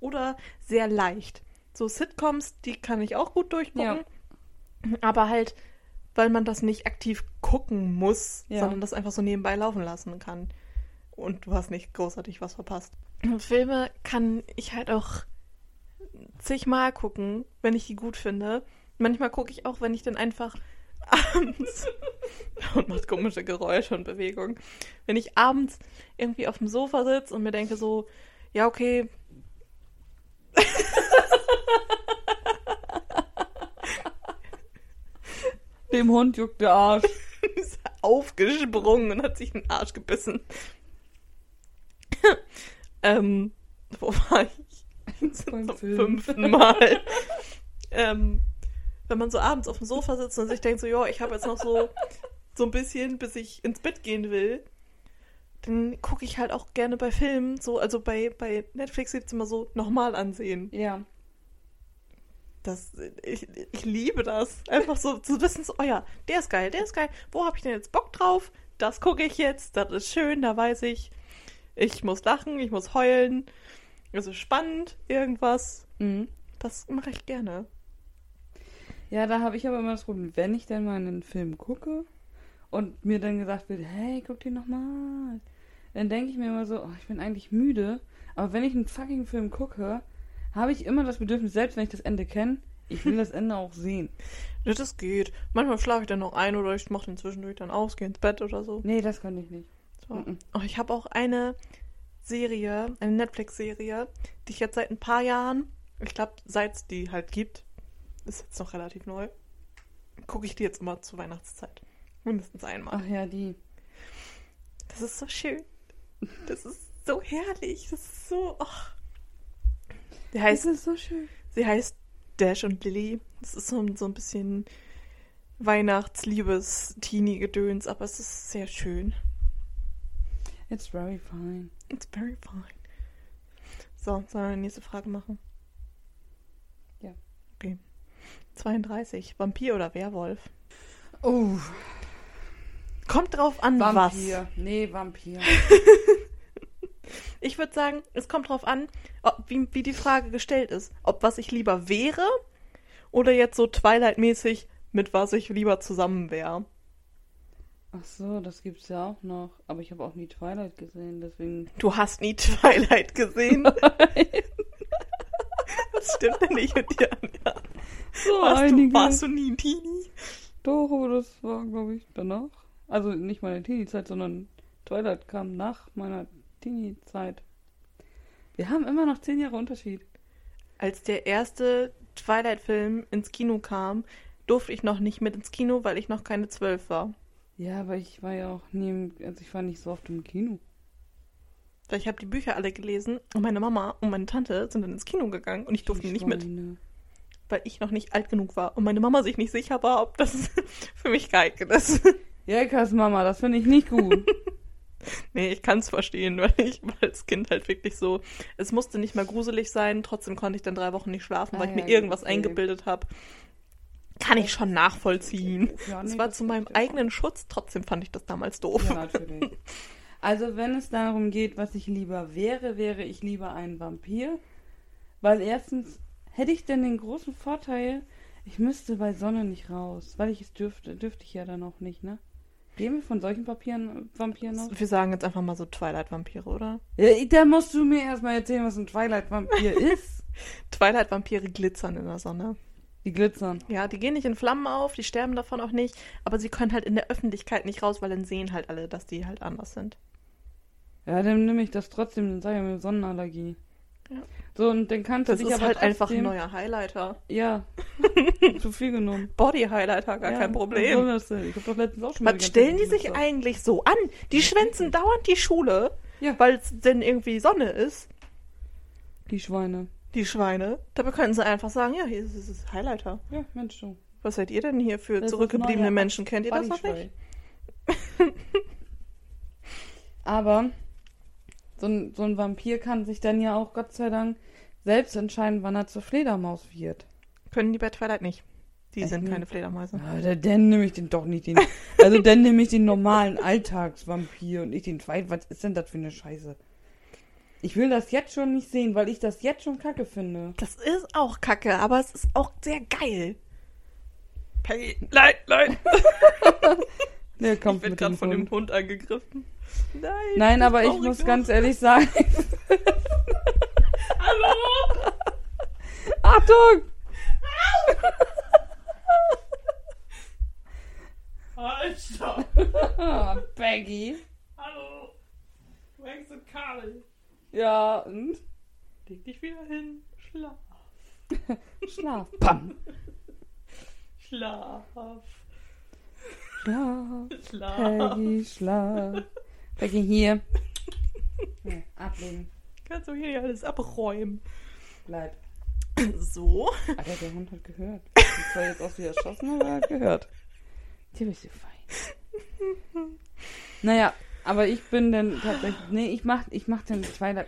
Oder sehr leicht. So Sitcoms, die kann ich auch gut durchgucken. Aber halt, weil man das nicht aktiv gucken muss, Ja. sondern das einfach so nebenbei laufen lassen kann. Und du hast nicht großartig was verpasst. Filme kann ich halt auch zigmal gucken, wenn ich die gut finde. Manchmal gucke ich auch, wenn ich dann einfach abends und macht komische Geräusche und Bewegungen. Wenn ich abends irgendwie auf dem Sofa sitze und mir denke so, ja, okay. Dem Hund juckt der Arsch. ist aufgesprungen und hat sich den Arsch gebissen. ähm, wo war ich? Zum fünften Mal. ähm, wenn man so abends auf dem Sofa sitzt und sich denkt so, ja, ich habe jetzt noch so, so ein bisschen, bis ich ins Bett gehen will, dann gucke ich halt auch gerne bei Filmen, so, also bei, bei Netflix jetzt immer so nochmal ansehen. Ja. Das, ich, ich liebe das. Einfach so zu wissen, so, oh ja, der ist geil, der ist geil. Wo habe ich denn jetzt Bock drauf? Das gucke ich jetzt, das ist schön, da weiß ich, ich muss lachen, ich muss heulen. Es ist spannend, irgendwas. Mhm. Das mache ich gerne. Ja, da habe ich aber immer das Problem, wenn ich dann mal einen Film gucke und mir dann gesagt wird, hey, guck den nochmal, dann denke ich mir immer so, oh, ich bin eigentlich müde, aber wenn ich einen fucking Film gucke, habe ich immer das Bedürfnis, selbst wenn ich das Ende kenne, ich will das Ende auch sehen. Das geht. Manchmal schlafe ich dann noch ein oder ich mache den zwischendurch dann aus, gehe ins Bett oder so. Nee, das kann ich nicht. so. Mhm. Oh, ich habe auch eine Serie, eine Netflix-Serie, die ich jetzt seit ein paar Jahren, ich glaube, seit es die halt gibt, ist jetzt noch relativ neu, gucke ich die jetzt immer zur Weihnachtszeit. Mindestens einmal. Ach ja, die. Das ist so schön. Das ist so herrlich. Das ist so. ach. Die heißt, ist so schön. sie heißt Dash und Lily. Das ist so, ein- so ein bisschen Weihnachtsliebes-Teenie-Gedöns, aber es ist sehr schön. It's very fine. It's very fine. So, sollen wir die nächste Frage machen? Ja. Okay. 32. Vampir oder Werwolf? Oh, Kommt drauf an, Vampir. Nee, Vampir. was. Ich würde sagen, es kommt drauf an, ob, wie, wie die Frage gestellt ist. Ob was ich lieber wäre oder jetzt so Twilight-mäßig, mit was ich lieber zusammen wäre. Ach so, das gibt's ja auch noch. Aber ich habe auch nie Twilight gesehen, deswegen. Du hast nie Twilight gesehen. Was stimmt denn nicht mit dir an? Ja. So Warst, du, einige. warst du nie ein Teenie? Doch, aber das war, glaube ich, danach. Also nicht meine Teenie-Zeit, sondern Twilight kam nach meiner Teenie-Zeit. Wir haben immer noch zehn Jahre Unterschied. Als der erste Twilight-Film ins Kino kam, durfte ich noch nicht mit ins Kino, weil ich noch keine zwölf war. Ja, aber ich war ja auch nie, im, also ich war nicht so oft im Kino. Weil ich habe die Bücher alle gelesen und meine Mama und meine Tante sind dann ins Kino gegangen und ich durfte Die nicht mit, weil ich noch nicht alt genug war und meine Mama sich nicht sicher war, ob das für mich geeignet ist. Jelkas Mama, das finde ich nicht gut. nee, ich kann es verstehen, weil ich war als Kind halt wirklich so, es musste nicht mal gruselig sein, trotzdem konnte ich dann drei Wochen nicht schlafen, weil Ah, ich mir ja, irgendwas okay. eingebildet habe. Kann ich schon nachvollziehen. Ja, Es war zu meinem ich eigenen Schutz, trotzdem fand ich das damals doof. Ja, natürlich. Also wenn es darum geht, was ich lieber wäre, wäre ich lieber ein Vampir. Weil erstens hätte ich denn den großen Vorteil, ich müsste bei Sonne nicht raus, weil ich es dürfte, dürfte ich ja dann auch nicht, ne? Gehen wir von solchen Papieren, Vampiren aus? Wir sagen jetzt einfach mal so Twilight-Vampire, oder? Ja, da musst du mir erstmal erzählen, was ein Twilight-Vampir ist. Twilight-Vampire glitzern in der Sonne. Die glitzern. Ja, die gehen nicht in Flammen auf, die sterben davon auch nicht, aber sie können halt in der Öffentlichkeit nicht raus, weil dann sehen halt alle, dass die halt anders sind. Ja, dann nehme ich das trotzdem, dann sage ich mir Sonnenallergie. Ja. So, und dann kannst Das du dich ist aber halt einfach ein neuer Highlighter. Ja. Zu viel genommen. Body-Highlighter, gar ja, kein Problem. das denn? Ich hab doch letztens auch schon mal Was stellen die sich gesagt. eigentlich so an? Die schwänzen dauernd die Schule, Ja. weil es denn irgendwie Sonne ist, Die Schweine. die Schweine. Dabei könnten sie einfach sagen, ja, hier ist es Highlighter. Ja, Mensch, du. Was seid ihr denn hier für Das ist zurückgebliebene Menschen? Kennt ihr das noch nicht? Aber so ein, so ein Vampir kann sich dann ja auch, Gott sei Dank, selbst entscheiden, wann er zur Fledermaus wird. Können die bei Twilight nicht. Die Echt sind nicht? keine Fledermäuse. Ja, da- dann nehme ich den doch nicht den. Also dann nehme ich den normalen Alltagsvampir und nicht den Twilight. Was ist denn das für eine Scheiße? Ich will das jetzt schon nicht sehen, weil ich das jetzt schon kacke finde. Das ist auch kacke, aber es ist auch sehr geil. Peggy, nein, nein. Der Ich kommt bin mit gerade von dem. Hund angegriffen. Nein. Nein, aber ich muss ganz ehrlich sagen. Hallo! Achtung! Alter! Ah, Peggy. Hallo! Du hängst im Kabel. Ja, und? Leg dich wieder hin. Schlaf. Schlaf. Pam. Schlaf. Schlaf. Schlaf. Peggy, schlaf. Peggy, hier. Ja, ablegen. Kannst du hier alles abräumen. Bleib. So. Alter, der Hund hat gehört. Ich zwar jetzt aus wie erschossen, aber er hat gehört. Der bist du fein. Naja, aber ich bin dann tatsächlich. Nee, ich mach, ich mach dann Twilight.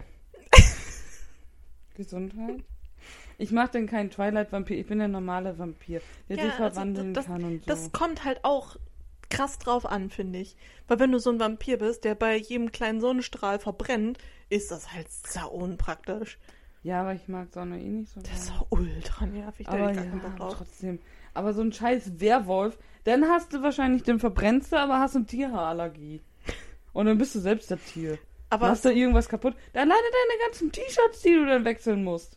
Gesundheit? Ich mach dann keinen Twilight-Vampir. Ich bin der normale Vampir, der Ja, sich also verwandeln das- kann und so. Das kommt halt auch krass drauf an, finde ich. Weil wenn du so ein Vampir bist, der bei jedem kleinen Sonnenstrahl verbrennt, ist das halt sau unpraktisch. ja, aber ich mag Sonne eh nicht so Das ist doch ultra nervig. Da Aber gar keinen Bock ja, drauf. trotzdem. Aber so ein scheiß Werwolf, dann hast du wahrscheinlich, den verbrennst du, aber hast eine Tierhaarallergie. Und dann bist du selbst das Tier. Aber Machst du irgendwas kaputt? Dann leider deine ganzen T-Shirts, die du dann wechseln musst.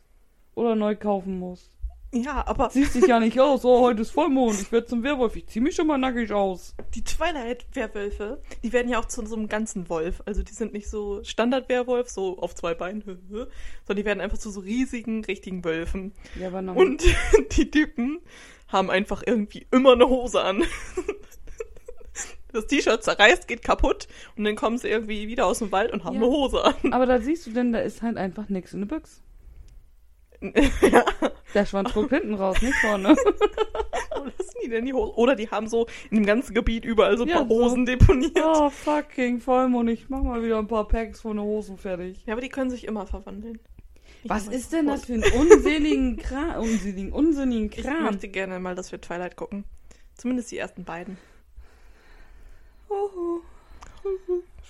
Oder neu kaufen musst. Ja, aber Siehst dich ja nicht aus. Oh, heute ist Vollmond. Ich werde zum Werwolf. Ich zieh mich schon mal nackig aus. die Twilight-Werwölfe, die werden ja auch zu so einem ganzen Wolf. Also die sind nicht so Standard-Werwolf, so auf zwei Beinen, sondern die werden einfach zu so riesigen, richtigen Wölfen. Ja, aber normal. Und die Typen haben einfach irgendwie immer eine Hose an. Das T-Shirt zerreißt, geht kaputt und dann kommen sie irgendwie wieder aus dem Wald und haben Ja. eine Hose an. Aber da siehst du denn, da ist halt einfach nix in der Büchse. ja. Der Schwanz guckt hinten raus, nicht vorne. Wo lassen die denn die Hose? Oder die haben so in dem ganzen Gebiet überall so ein Ja, paar so. Hosen deponiert. oh, fucking Vollmond. Ich mach mal wieder ein paar Packs von den Hosen fertig. Ja, aber die können sich immer verwandeln. Ich Was ist denn das für ein unseligen Kram? Unsinnigen, unsinnigen Ich Kram. möchte gerne mal, dass wir Twilight gucken. Zumindest die ersten beiden. Oh, oh.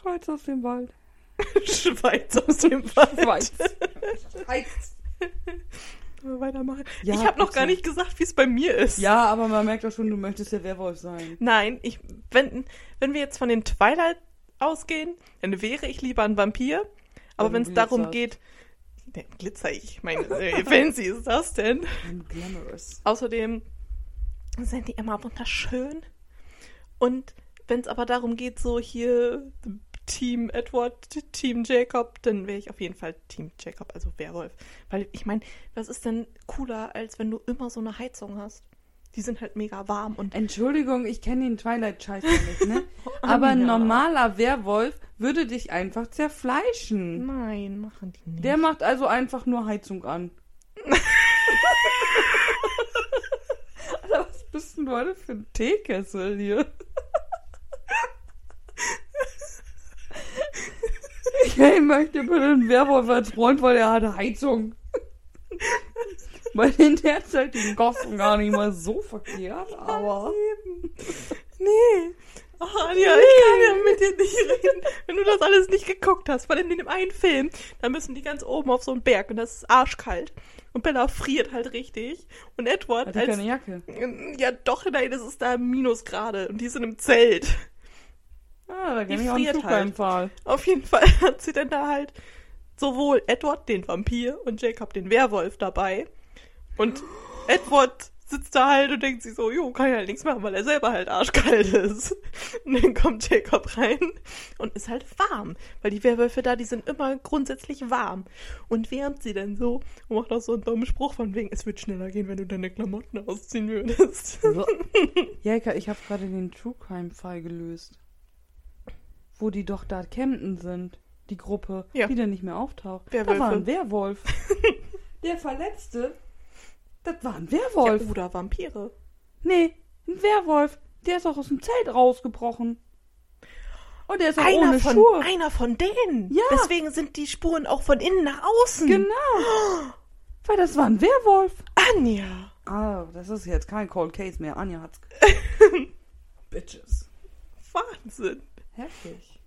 Schweiz aus dem Wald. Schweiz aus dem Wald. Schweiz. Schweiz. Weitermachen. Ja, ich habe noch gar nicht gesagt, wie es bei mir ist. Ja, aber man merkt doch schon, du möchtest der Werwolf sein. Nein, ich, wenn, wenn wir jetzt von den Twilight ausgehen, dann wäre ich lieber ein Vampir. Aber wenn es darum geht, ne, glitzer ich, meine, äh, fancy ist das denn? Glamorous. Außerdem sind die immer wunderschön. Und wenn es aber darum geht, so hier Team Edward, Team Jacob, dann wäre ich auf jeden Fall Team Jacob, also Werwolf. Weil ich meine, was ist denn cooler, als wenn du immer so eine Heizung hast? Die sind halt mega warm und Entschuldigung, ich kenne den Twilight-Scheiß nicht, ne? Aber ein normaler Werwolf würde dich einfach zerfleischen. Nein, machen die nicht. Der macht also einfach nur Heizung an. Alter, was bist denn du heute für ein Teekessel hier? Ich möchte bitte einen Werwolf als Freund, weil er hat Heizung. Bei den derzeitigen Kosten gar nicht mal so verkehrt, aber. Nee, Ach, Anja, ich kann ja mit dir nicht reden, wenn du das alles nicht geguckt hast. Weil in dem einen Film, da müssen die ganz oben auf so einen Berg und das ist arschkalt. Und Bella friert halt richtig. Und Edward Hat die keine Jacke? Ja, doch, nein, das ist da Minusgrade. Und die sind im Zelt. Ah, da Die kenne ich auch einen Flug halt. Auf jeden Fall hat sie dann da halt sowohl Edward, den Vampir, und Jacob, den Werwolf, dabei. Und Edward sitzt da halt und denkt sich so, jo, kann ja halt nichts machen, weil er selber halt arschkalt ist. Und dann kommt Jacob rein und ist halt warm. Weil die Werwölfe da, die sind immer grundsätzlich warm. Und wärmt sie dann so und macht auch so einen dummen Spruch von wegen, es wird schneller gehen, wenn du deine Klamotten ausziehen würdest. So. Jäger, ich habe gerade den True Crime Fall gelöst. Wo die doch da Camden sind. Die Gruppe, Ja. die dann nicht mehr auftaucht. Da Werwölfe. war ein Werwolf. Der Verletzte, das war ein Ja, Werwolf. oder Vampire. Nee, ein Werwolf. Der ist auch aus dem Zelt rausgebrochen. Und der ist auch Einer ohne von, Schuhe. einer von denen. Ja. Deswegen sind die Spuren auch von innen nach außen. Genau. Weil das war ein Werwolf. Anja. Ah, das ist jetzt kein Cold Case mehr. Anja hat's. Bitches. Wahnsinn. Heftig.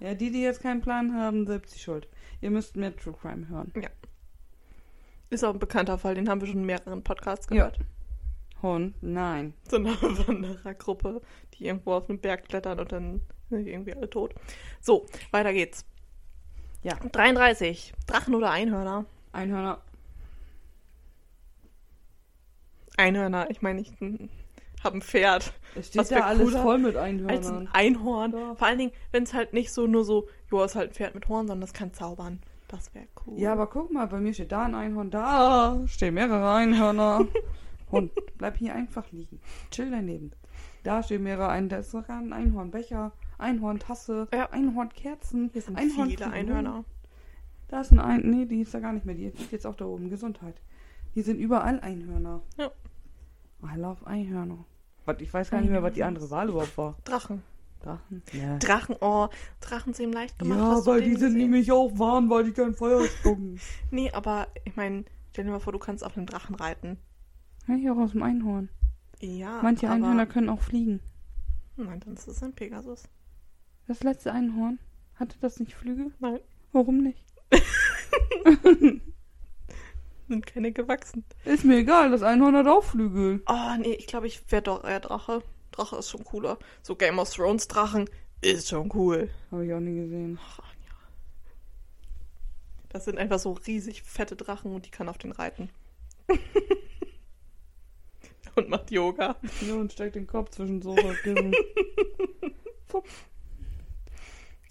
Ja, die, die jetzt keinen Plan haben, selbst die Schuld. Ihr müsst mehr True Crime hören. Ist auch ein bekannter Fall, den haben wir schon in mehreren Podcasts gehört. Hund, nein. So eine Wanderergruppe, die irgendwo auf einen Berg klettern und dann sind irgendwie alle tot. So, weiter geht's. Ja. 33. Drachen oder Einhörner? Einhörner. Einhörner, ich meine, ich habe ein Pferd. Es steht da alles voll mit Als ein Einhörnern. Einhorn. Ja. Vor allen Dingen, wenn es halt nicht so nur so, jo, ist halt ein Pferd mit Horn, sondern das kann zaubern. Das wäre cool. Ja, aber guck mal, bei mir steht da ein Einhorn, da stehen mehrere Einhörner. Hund, bleib hier einfach liegen. Chill daneben. Da stehen mehrere ein, da ist sogar ein Einhornbecher, Einhorntasse, Ja. Einhornkerzen, Hier sind Einhorn viele Einhörner. Da ist ein Ein, nee, die ist da gar nicht mehr, die ist jetzt auch da oben, Gesundheit. Hier sind überall Einhörner. Ja. I love Einhörner. Was, ich weiß gar nicht mehr, was die andere Wahl überhaupt war. Drachen. Drachen? Ja. Drachen, oh, Drachen sind ihm leicht gemacht. Ja, weil die sind gesehen? nämlich auch warm, weil die kein Feuer spucken. Nee, aber ich meine, stell dir mal vor, du kannst auf einem Drachen reiten. ja, hier auch aus dem Einhorn. Ja, Manche aber... Einhörner können auch fliegen. Nein, dann ist es ein Pegasus. Das letzte Einhorn, hatte das nicht Flügel? Nein, Warum nicht? sind keine gewachsen. Ist mir egal, das Einhorn hat auch Flügel. Oh, nee, ich glaube, ich wäre doch eher Drache. Drache ist schon cooler. So Game of Thrones Drachen ist schon cool. Habe ich auch nie gesehen. Ach, Anja. Das sind einfach so riesig fette Drachen und die kann auf den reiten. und macht Yoga. Ja, und steckt den Kopf zwischen Kissen.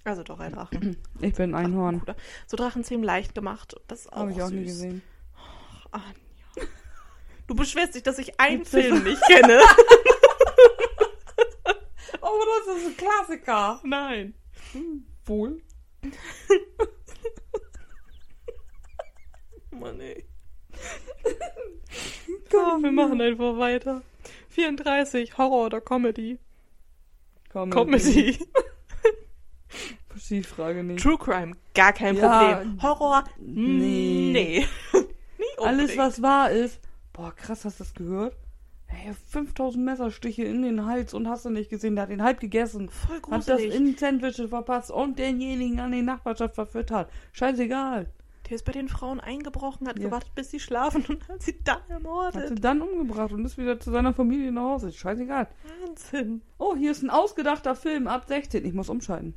Also doch ein Drachen. Ich bin ein Einhorn. So Drachen sind ihm leicht gemacht. Das ist auch Habe ich auch süß. nie gesehen. Anja. Du beschwerst dich, dass ich einen? Film nicht kenne. Oh, das ist ein Klassiker. Nein. Wohl. Mann, ey. Komm, wir machen einfach weiter. 34, Horror oder Comedy? Comedy. Comedy. Verstehe die Frage nicht. True Crime, gar kein Ja, Problem. Horror, nee. nee. Alles, was wahr ist. Boah, krass, hast du das gehört? Hey, 5000 Messerstiche in den Hals und hast du nicht gesehen, der hat den halb gegessen. Voll Hat das gruselig. in Sandwiches verpasst und denjenigen an die Nachbarschaft verfüttert. Scheißegal. Der ist bei den Frauen eingebrochen, hat Ja. gewartet, bis sie schlafen und hat sie dann Hat sie ermordet. dann umgebracht und ist wieder zu seiner Familie nach Hause. Scheißegal. Wahnsinn. Oh, hier ist ein ausgedachter Film ab 16. Ich muss umschalten.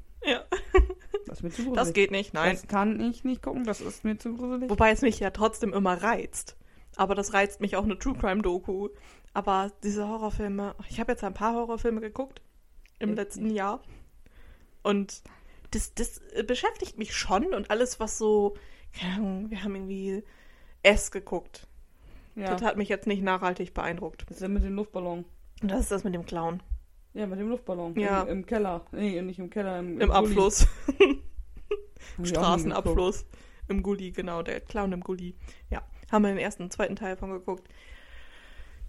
Das ist mir zu gruselig. das geht nicht, nein. Das kann ich nicht gucken, das ist mir zu gruselig. Wobei es mich ja trotzdem immer reizt. Aber das reizt mich auch eine True Crime Doku. Aber diese Horrorfilme, ich habe jetzt ein paar Horrorfilme geguckt im Echt letzten Jahr. Und das, das äh, beschäftigt mich schon und alles, was so, keine Ahnung, wir haben irgendwie S geguckt. Ja, Das hat mich jetzt nicht nachhaltig beeindruckt. das ist ja mit dem Luftballon. Und das ist das mit dem Clown. Ja, mit dem Luftballon. Ja. Im, Im Keller. Nee, nicht im Keller, im, Im Gully. Abfluss. Ich. Straßenabfluss. Im Gully, genau, der Clown im Gully. Ja, haben wir den ersten und zweiten Teil von geguckt.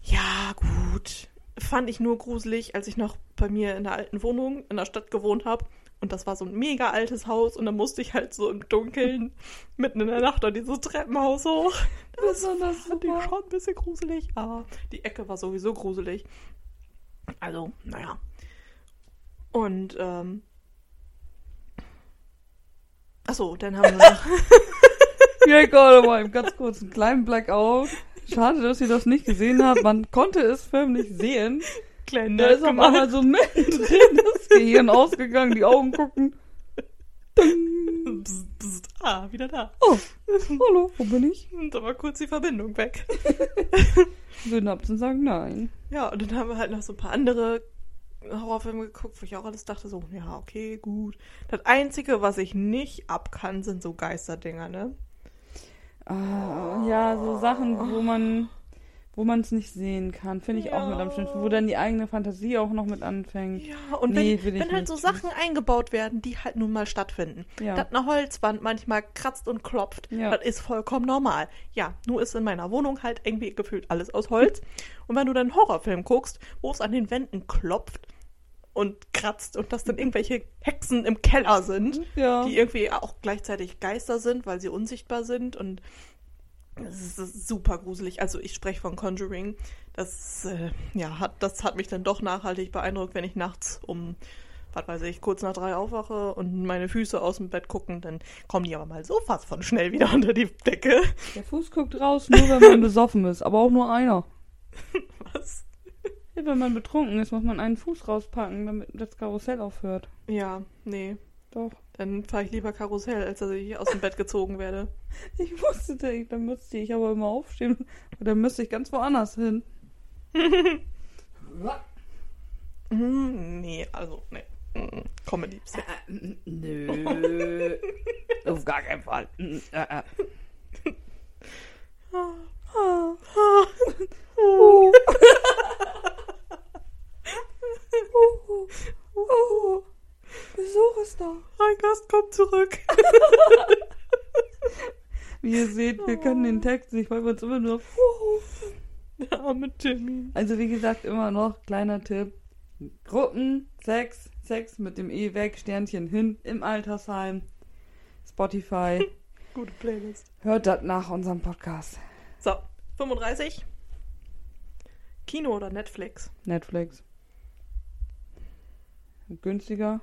Ja, gut. Fand ich nur gruselig, als ich noch bei mir in der alten Wohnung in der Stadt gewohnt habe. Und das war so ein mega altes Haus und da musste ich halt so im Dunkeln mitten in der Nacht an dieses Treppenhaus hoch. Das war das Fand ich super. schon ein bisschen gruselig, aber die Ecke war sowieso gruselig. Also, naja. Und, ähm. Achso, dann haben wir noch. Ja, gerade mal eben ganz kurz einen kleinen Blackout. Schade, dass ihr das nicht gesehen habt. Man konnte es förmlich sehen. kleinen Da ist auf einmal so mittendrin das Gehirn ausgegangen, die Augen gucken. Bzz, bzz, ah, wieder da. Oh, hallo, wo bin ich? Und da war kurz die Verbindung weg. Synapsen sagen nein. Ja, und dann haben wir halt noch so ein paar andere Horrorfilme geguckt, wo ich auch alles dachte, so, ja, okay, gut. Das Einzige, was ich nicht ab kann, sind so Geisterdinger, ne? Ah, ja, so Sachen, wo man wo man es nicht sehen kann, finde ich auch mit am schönsten, wo dann die eigene Fantasie auch noch mit anfängt. Ja, und Nee, wenn, wenn halt so Sachen eingebaut werden, die halt nun mal stattfinden. Ja. Dass eine Holzwand manchmal kratzt und klopft, Ja. das ist vollkommen normal. Ja, nur ist in meiner Wohnung halt irgendwie gefühlt alles aus Holz. und wenn du dann einen Horrorfilm guckst, wo es an den Wänden klopft und kratzt und das dann irgendwelche Hexen im Keller sind, Ja. die irgendwie auch gleichzeitig Geister sind, weil sie unsichtbar sind und das ist super gruselig. Also ich spreche von Conjuring. Das, äh, ja, hat, das hat mich dann doch nachhaltig beeindruckt, wenn ich nachts um, was weiß ich, kurz nach drei aufwache und meine Füße aus dem Bett gucken, dann kommen die aber mal so fast von schnell wieder unter die Decke. Der Fuß guckt raus, nur wenn man besoffen ist, aber auch nur einer. Was? Ja, wenn man betrunken ist, muss man einen Fuß rauspacken, damit das Karussell aufhört. Ja, nee. Doch. Dann fahre ich lieber Karussell, als dass ich aus dem Bett gezogen werde. Ich wusste, da- dann müsste ich aber immer aufstehen. Und dann müsste ich ganz woanders hin. Hm, nee, also, nee. Mm, Comedy. Nö. Auf gar keinen Fall. Mm, äh, äh. Besuch ist da. Ein Gast kommt zurück. Wie ihr seht, wir können den Text nicht, weil wir uns immer nur. Der arme Jimmy. Also wie gesagt, immer noch kleiner Tipp. Gruppen, Sex, Sex mit dem E weg, Sternchen hin, im Altersheim, Spotify. Gute Playlist. Hört das nach unserem Podcast. So, 35. Kino oder Netflix? Netflix. Günstiger.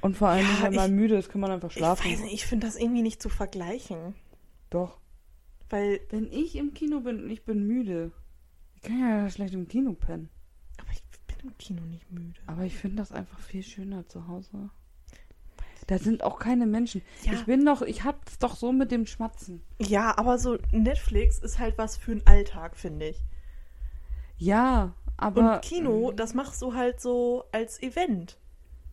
Und vor allem, Ja, wenn man ich- müde ist, kann man einfach Ich schlafen. weiß nicht, ich finde das irgendwie nicht zu vergleichen. Doch. Weil, Wenn ich im Kino bin und ich bin müde, ich kann ja schlecht im Kino pennen. aber ich bin im Kino nicht müde. Aber ich finde das einfach viel schöner zu Hause. Da sind auch keine Menschen. Ja. Ich bin doch, ich hab's doch so mit dem Schmatzen. Ja, aber so Netflix ist halt was für einen Alltag, finde ich. Ja, aber. Und Kino, das machst du halt so als Event.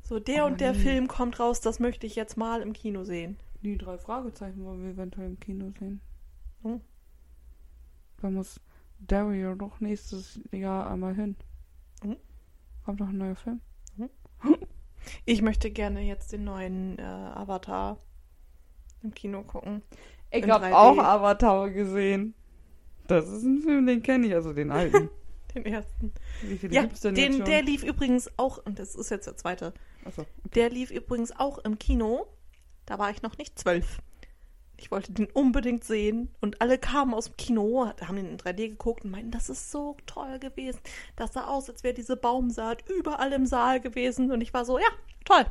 So, der Oh, und der nee. Film kommt raus, das möchte ich jetzt mal im Kino sehen. Die drei Fragezeichen wollen wir eventuell im Kino sehen. Hm. Da muss Dario doch nächstes Jahr einmal hin. Hm. Kommt doch ein neuer Film. Ich möchte gerne jetzt den neuen äh, Avatar im Kino gucken. Ich habe 3D. auch Avatar gesehen. Das ist ein Film, den kenne ich, also den alten. Den ersten. Wie viele Ja, gibt's denn jetzt den, schon? der lief übrigens auch, und das ist jetzt der zweite, Achso. der lief übrigens auch im Kino. Da war ich noch nicht zwölf. Ich wollte den unbedingt sehen und alle kamen aus dem Kino, haben den in 3D geguckt und meinten, das ist so toll gewesen. Das sah aus, als wäre diese Baumsaat überall im Saal gewesen und ich war so, ja, toll.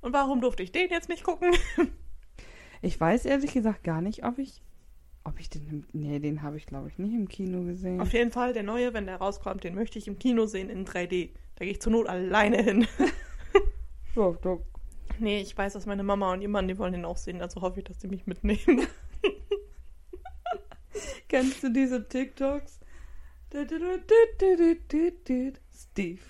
Und warum durfte ich den jetzt nicht gucken? Ich weiß ehrlich gesagt gar nicht, ob ich. Ob ich den. Nee, den habe ich glaube ich nicht im Kino gesehen. Auf jeden Fall, der neue, wenn der rauskommt, den möchte ich im Kino sehen in 3D. Da gehe ich zur Not alleine hin. Ja, da, Nee, ich weiß, dass meine Mama und ihr Mann, die wollen den auch sehen, also hoffe ich, dass die mich mitnehmen. kennst du diese TikToks? Steve.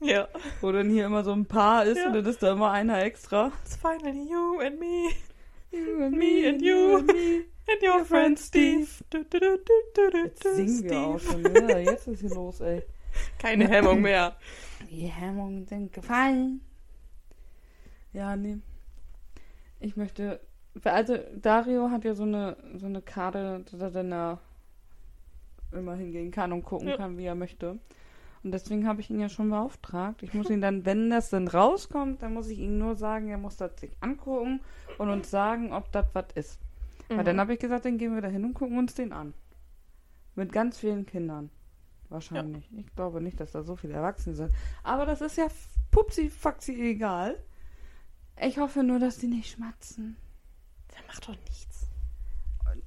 ja. Wo dann hier immer so ein Paar ist Ja. und dann ist da immer einer extra. It's finally you and me You and Me and you. and me. and your friend Steve. Du, du, du, du, Jetzt singen wir auch Steve. schon. Ja, jetzt ist hier los, ey. Keine Hemmung mehr. Die Hemmungen sind gefallen. Ja, nee. Ich möchte. Also, Dario hat ja so eine, so eine Karte, dass er dann da immer hingehen kann und gucken Ja. kann, wie er möchte. Und deswegen habe ich ihn ja schon beauftragt. Ich muss ihn dann, wenn das dann rauskommt, dann muss ich ihm nur sagen, er muss das sich angucken und uns sagen, ob das was ist. Weil dann habe ich gesagt, dann gehen wir da hin und gucken uns den an. Mit ganz vielen Kindern. wahrscheinlich. Ich glaube nicht, dass da so viele Erwachsene sind. Aber das ist ja pupsi faxi egal. Ich hoffe nur, dass die nicht schmatzen. Der macht doch nichts.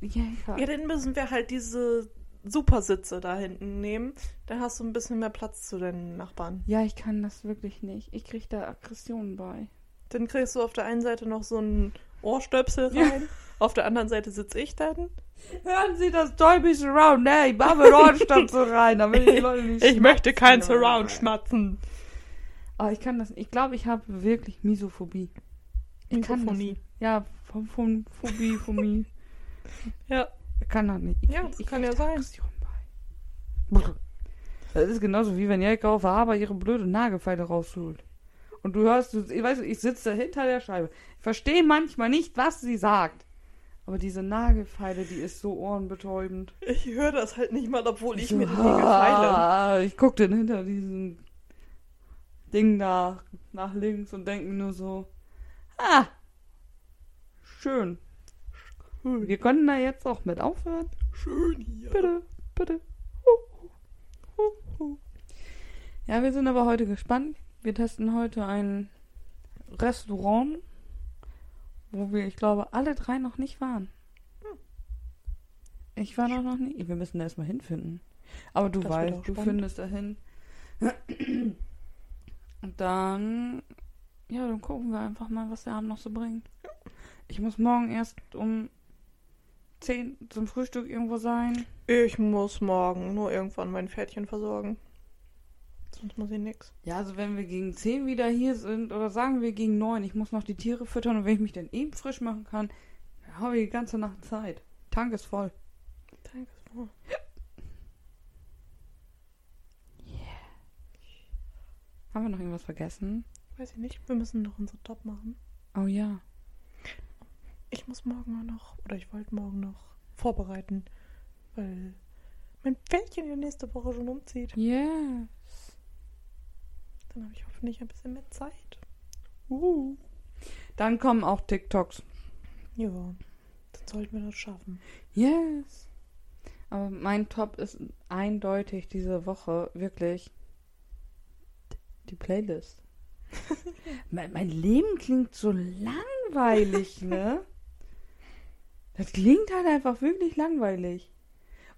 Ja, ja. Ja, dann müssen wir halt diese Supersitze da hinten nehmen. Dann hast du ein bisschen mehr Platz zu deinen Nachbarn. ja, ich kann das wirklich nicht. Ich kriege da Aggressionen bei. Dann kriegst du auf der einen Seite noch so einen Ohrstöpsel Ja. rein. Auf der anderen Seite sitze ich dann. Hören Sie das Dolby Surround? Nee, ich mache Ohrstöpsel rein, damit die Leute nicht Ich möchte kein. Surround schmatzen. Oh, ich kann das nicht. Ich glaube, ich habe wirklich Misophobie. Ich kann das Misophonie. nicht. Ja, Ph- Ph- Phobie, Phobie. Ja, Ich kann das nicht. Ich, Ja, das ich kann ja sein. Das ist genauso wie wenn Jelka auf Arbeit ihre blöde Nagelfeile rausholt. Und du hörst, du, ich weiß, ich sitze hinter der Scheibe. Ich verstehe manchmal nicht, was sie sagt. Aber diese Nagelfeile, die ist so ohrenbetäubend. ich höre das halt nicht mal, obwohl ich so, mir die Nägel feile. Ich guck dann hinter diesem Ding da nach links und denke mir nur so, ah, schön. Wir können da jetzt auch mit aufhören. Schön hier. Bitte, bitte. Ja, wir sind aber heute gespannt. Wir testen heute ein Restaurant, wo wir, ich glaube, alle drei noch nicht waren. Ich war noch nie. Wir müssen da erstmal hinfinden. Aber du Das weißt, du findest dahin. Und dann, ja, dann gucken wir einfach mal, was der Abend noch so bringt. Ich muss morgen erst um 10 zum Frühstück irgendwo sein. Ich muss morgen nur irgendwann mein Pferdchen versorgen. Sonst muss ich nix. Ja, also wenn wir gegen 10 wieder hier sind, oder sagen wir gegen 9, ich muss noch die Tiere füttern und wenn ich mich dann eben frisch machen kann, dann habe ich die ganze Nacht Zeit. Tank ist voll. Danke. Oh. Haben wir noch irgendwas vergessen? Weiß ich nicht. Wir müssen noch unsere Top machen. Oh ja. Ich muss morgen noch, oder ich wollte morgen noch vorbereiten, weil mein Pferdchen ja nächste Woche schon umzieht. Yeah. Dann habe ich hoffentlich ein bisschen mehr Zeit. Uh. Dann kommen auch TikToks. Ja, dann sollten wir das schaffen. Yes. Aber mein Top ist eindeutig diese Woche wirklich die Playlist. mein, mein Leben klingt so langweilig, ne? Das klingt halt einfach wirklich langweilig.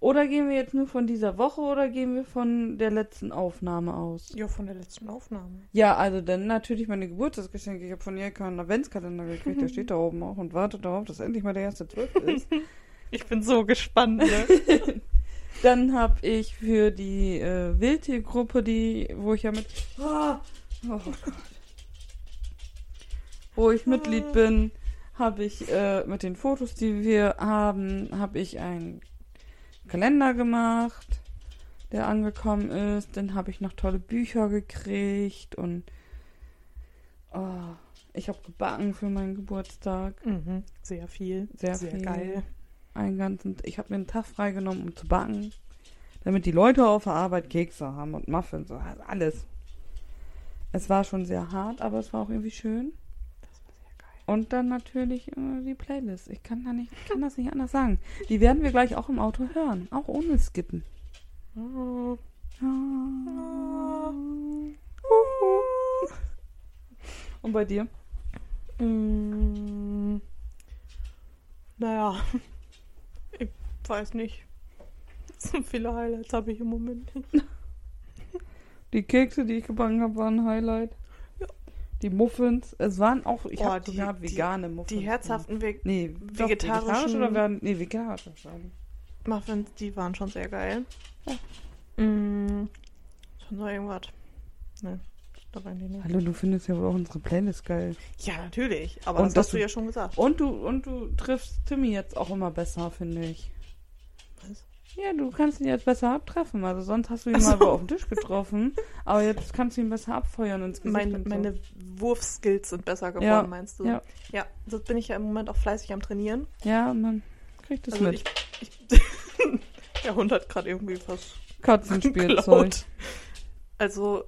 Oder gehen wir jetzt nur von dieser Woche oder gehen wir von der letzten Aufnahme aus? Ja, von der letzten Aufnahme. Ja, also dann natürlich meine Geburtstagsgeschenke. Ich habe von Jelka einen Adventskalender gekriegt, der steht da oben auch und wartet darauf, dass endlich mal der erste Zwölfte ist. Ich bin so gespannt, ne? Dann habe ich für die äh, Wildtiergruppe, die, wo ich ja mit, Ah, oh Gott, wo ich Mitglied bin, habe ich äh, mit den Fotos, die wir haben, habe ich einen Kalender gemacht, der angekommen ist. Dann habe ich noch tolle Bücher gekriegt und oh, ich habe gebacken für meinen Geburtstag. mhm. Sehr viel. Sehr, Sehr viel. geil. Einen ganzen, ich habe mir einen Tag freigenommen, um zu backen, damit die Leute auf der Arbeit Kekse haben und Muffins, und alles. Es war schon sehr hart, aber es war auch irgendwie schön. Das war sehr geil. Und dann natürlich äh, die Playlist. Ich kann da nicht, ich kann das nicht anders sagen. Die werden wir gleich auch im Auto hören, auch ohne Skippen. Oh. Und bei dir? Mm. Naja, weiß nicht. So viele Highlights habe ich im Moment nicht. Die Kekse, die ich gebacken habe, waren ein Highlight. Ja. Die Muffins, es waren auch, ich Oh, habe die- sogar die- vegane Muffins. Die herzhaften Ve Nee, vegetarischen- vegetarisch oder werden, nee, vegetarisch. sagen. Muffins, die waren schon sehr geil. Ja. Mm. Schon so irgendwas. Ne. Hallo, du findest ja wohl auch unsere Playlist geil. Ja, natürlich. Aber Und das hast du- ja schon gesagt. Und du, und du triffst Timmy jetzt auch immer besser, finde ich. Ja, du kannst ihn jetzt besser abtreffen. Also sonst hast du ihn Ach mal auf den Tisch getroffen, aber jetzt kannst du ihn besser abfeuern ins Gesicht. Meine, und so. meine Wurfskills sind besser geworden, Ja, meinst du? ja. Ja, das bin ich ja im Moment auch fleißig am Trainieren. Ja, man kriegt es Also mit. ich, ich Der Hund hat gerade irgendwie was Katzenspielzeug. Also,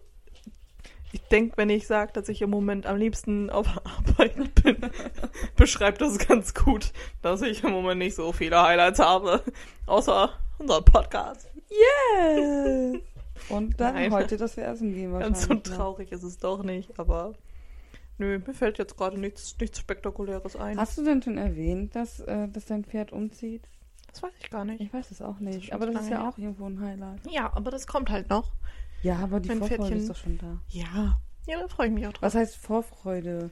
ich denke, wenn ich sage, dass ich im Moment am liebsten auf Arbeit bin, beschreibt das ganz gut, dass ich im Moment nicht so viele Highlights habe, außer unser Podcast. Yes! Und dann Nein. heute, dass wir essen gehen Ganz wahrscheinlich. so ne? traurig ist es doch nicht, aber nö, mir fällt jetzt gerade nichts, nichts Spektakuläres ein. Hast du denn schon erwähnt, dass, äh, dass dein Pferd umzieht? Das weiß ich gar nicht. Ich weiß es auch nicht. schon aber das ist ja her. auch irgendwo ein Highlight. Ja, aber das kommt halt noch. Ja, aber die Mein Vorfreude Pferdchen- ist doch schon da. Ja. Ja, da freue ich mich auch drauf. Was heißt Vorfreude?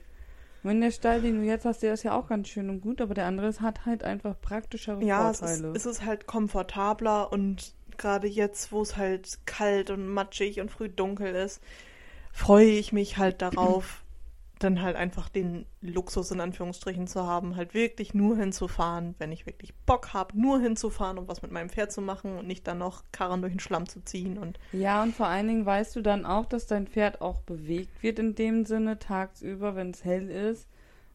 Wenn der Stall, den du jetzt hast, der ist ja auch ganz schön und gut, aber der andere hat halt einfach praktischere Ja, es ist, Vorteile. es ist halt komfortabler und gerade jetzt, wo es halt kalt und matschig und früh dunkel ist, freue ich mich halt darauf, dann halt einfach den Luxus in Anführungsstrichen zu haben, halt wirklich nur hinzufahren, wenn ich wirklich Bock habe, nur hinzufahren und was mit meinem Pferd zu machen und nicht dann noch Karren durch den Schlamm zu ziehen und Ja, und vor allen Dingen weißt du dann auch, dass dein Pferd auch bewegt wird in dem Sinne tagsüber, wenn es hell ist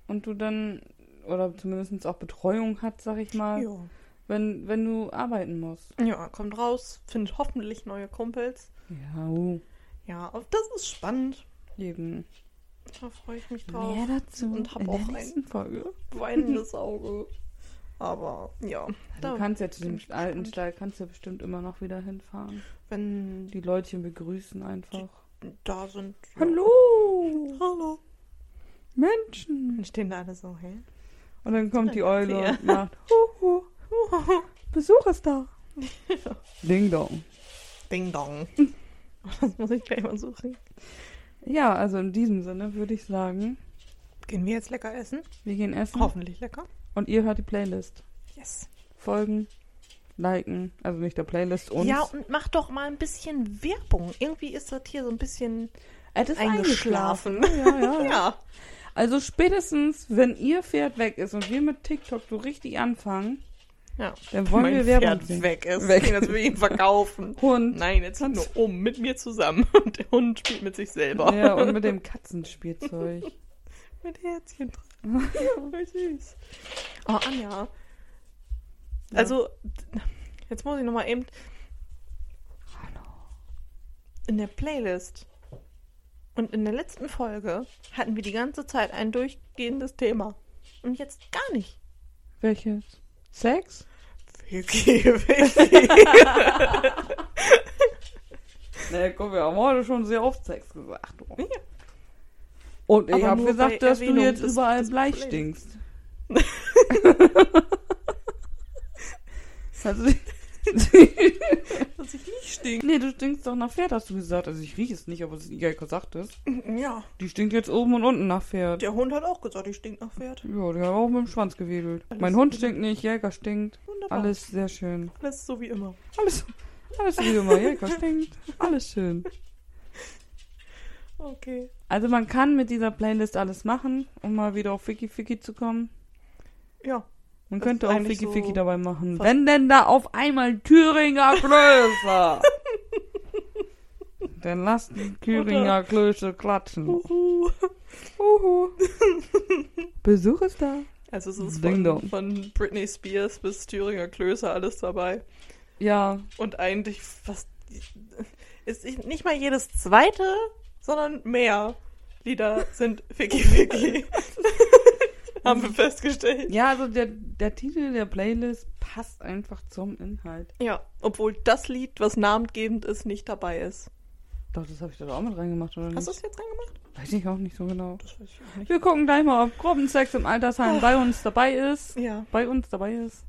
und du dann, oder zumindest auch Betreuung hat, sag ich mal, ja. wenn, wenn du arbeiten musst. ja, kommt raus, findet hoffentlich neue Kumpels. Ja, uh, Ja, das ist spannend. eben. Da freue ich mich drauf. Mehr dazu und hab in auch ein- Folge. Weinendes Auge. Aber ja, Du kannst ja zu dem alten. Stall, kannst ja bestimmt immer noch wieder hinfahren. wenn Die Leutchen begrüßen einfach. da sind. Ja. Hallo, Hallo. Menschen. Dann stehen da alle so, hä? Und dann kommt die Ja. Eule und macht, Huhu, Besuch ist da. Ding dong. Ding dong. Das muss ich gleich mal suchen. Ja, also in diesem Sinne würde ich sagen, Gehen wir jetzt lecker essen? wir gehen essen Hoffentlich lecker. und ihr hört die Playlist. Yes. Folgen, liken, also nicht der Playlist, uns. Ja, und mach doch mal ein bisschen Werbung. Irgendwie ist das hier so ein bisschen es ist eingeschlafen. Ja, ja, ja. ja. Also spätestens, wenn ihr Pferd weg ist und wir mit TikTok so richtig anfangen, ja. dann wollen mein wir Werbung Pferd sehen. weg ist. Weg. Dass wir ihn verkaufen. Hund. Nein, jetzt nur um mit mir zusammen. Und der Hund spielt mit sich selber. Ja, und mit dem Katzenspielzeug. Mit Herzchen drin. Voll süß. Oh, Anja. Also, jetzt muss ich nochmal eben. In der Playlist und in der letzten Folge hatten wir die ganze Zeit ein durchgehendes Thema. Und jetzt gar nicht. Welches? Sex? Vicky, Vicky. Ne, guck, wir haben heute schon sehr oft Sex gesagt. du. Ja. Und ich habe gesagt, dass du Erwähnung jetzt des- überall des Blei Problems. stinkst. also, Dass ich nicht stink. nee, du stinkst doch nach Pferd, hast du gesagt. Also ich rieche es nicht, aber es Jäger sagt es. Ja. Die stinkt jetzt oben und unten nach Pferd. Der Hund hat auch gesagt, ich stink nach Pferd. Ja, die hat auch mit dem Schwanz gewedelt. Alles mein Hund stinkt nicht, Jäger stinkt. Wunderbar. Alles sehr schön. Alles so wie immer. Alles, alles wie immer. Jäger stinkt. Alles schön. Okay. Also man kann mit dieser Playlist alles machen, um mal wieder auf Wiki Fiki zu kommen. Ja. Man könnte ist auch eigentlich Wiki so dabei machen. Wenn denn da auf einmal Thüringer Klöße. Dann lasst die Thüringer Klöße klatschen. Uhu. Uhu. Besuch ist da. Also es ist von, von Britney Spears bis Thüringer Klöße alles dabei. Ja, Und eigentlich fast ist nicht mal jedes zweite, sondern mehr Lieder sind Ficky Ficky. Haben wir festgestellt. ja, also der, der Titel der Playlist passt einfach zum Inhalt. Ja, obwohl das Lied, was namengebend ist, nicht dabei ist. Doch, das habe ich da auch mit reingemacht, oder Hast du nicht? es jetzt reingemacht? Weiß ich auch nicht so genau. Das weiß ich auch nicht. Wir gucken gleich mal, ob Gruppensex im Altersheim bei uns dabei ist. Ja, Bei uns dabei ist.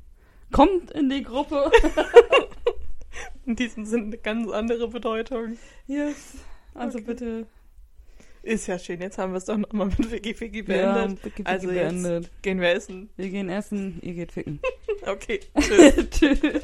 Kommt in die Gruppe. in diesem Sinne eine ganz andere Bedeutung. Yes. Also Okay. bitte. Ist ja schön, jetzt haben wir es doch nochmal mit Ficky Ja, beendet. Wiki Wiki also beendet. jetzt gehen wir essen. Wir gehen essen, ihr geht ficken. Okay, tschüss. Tschüss.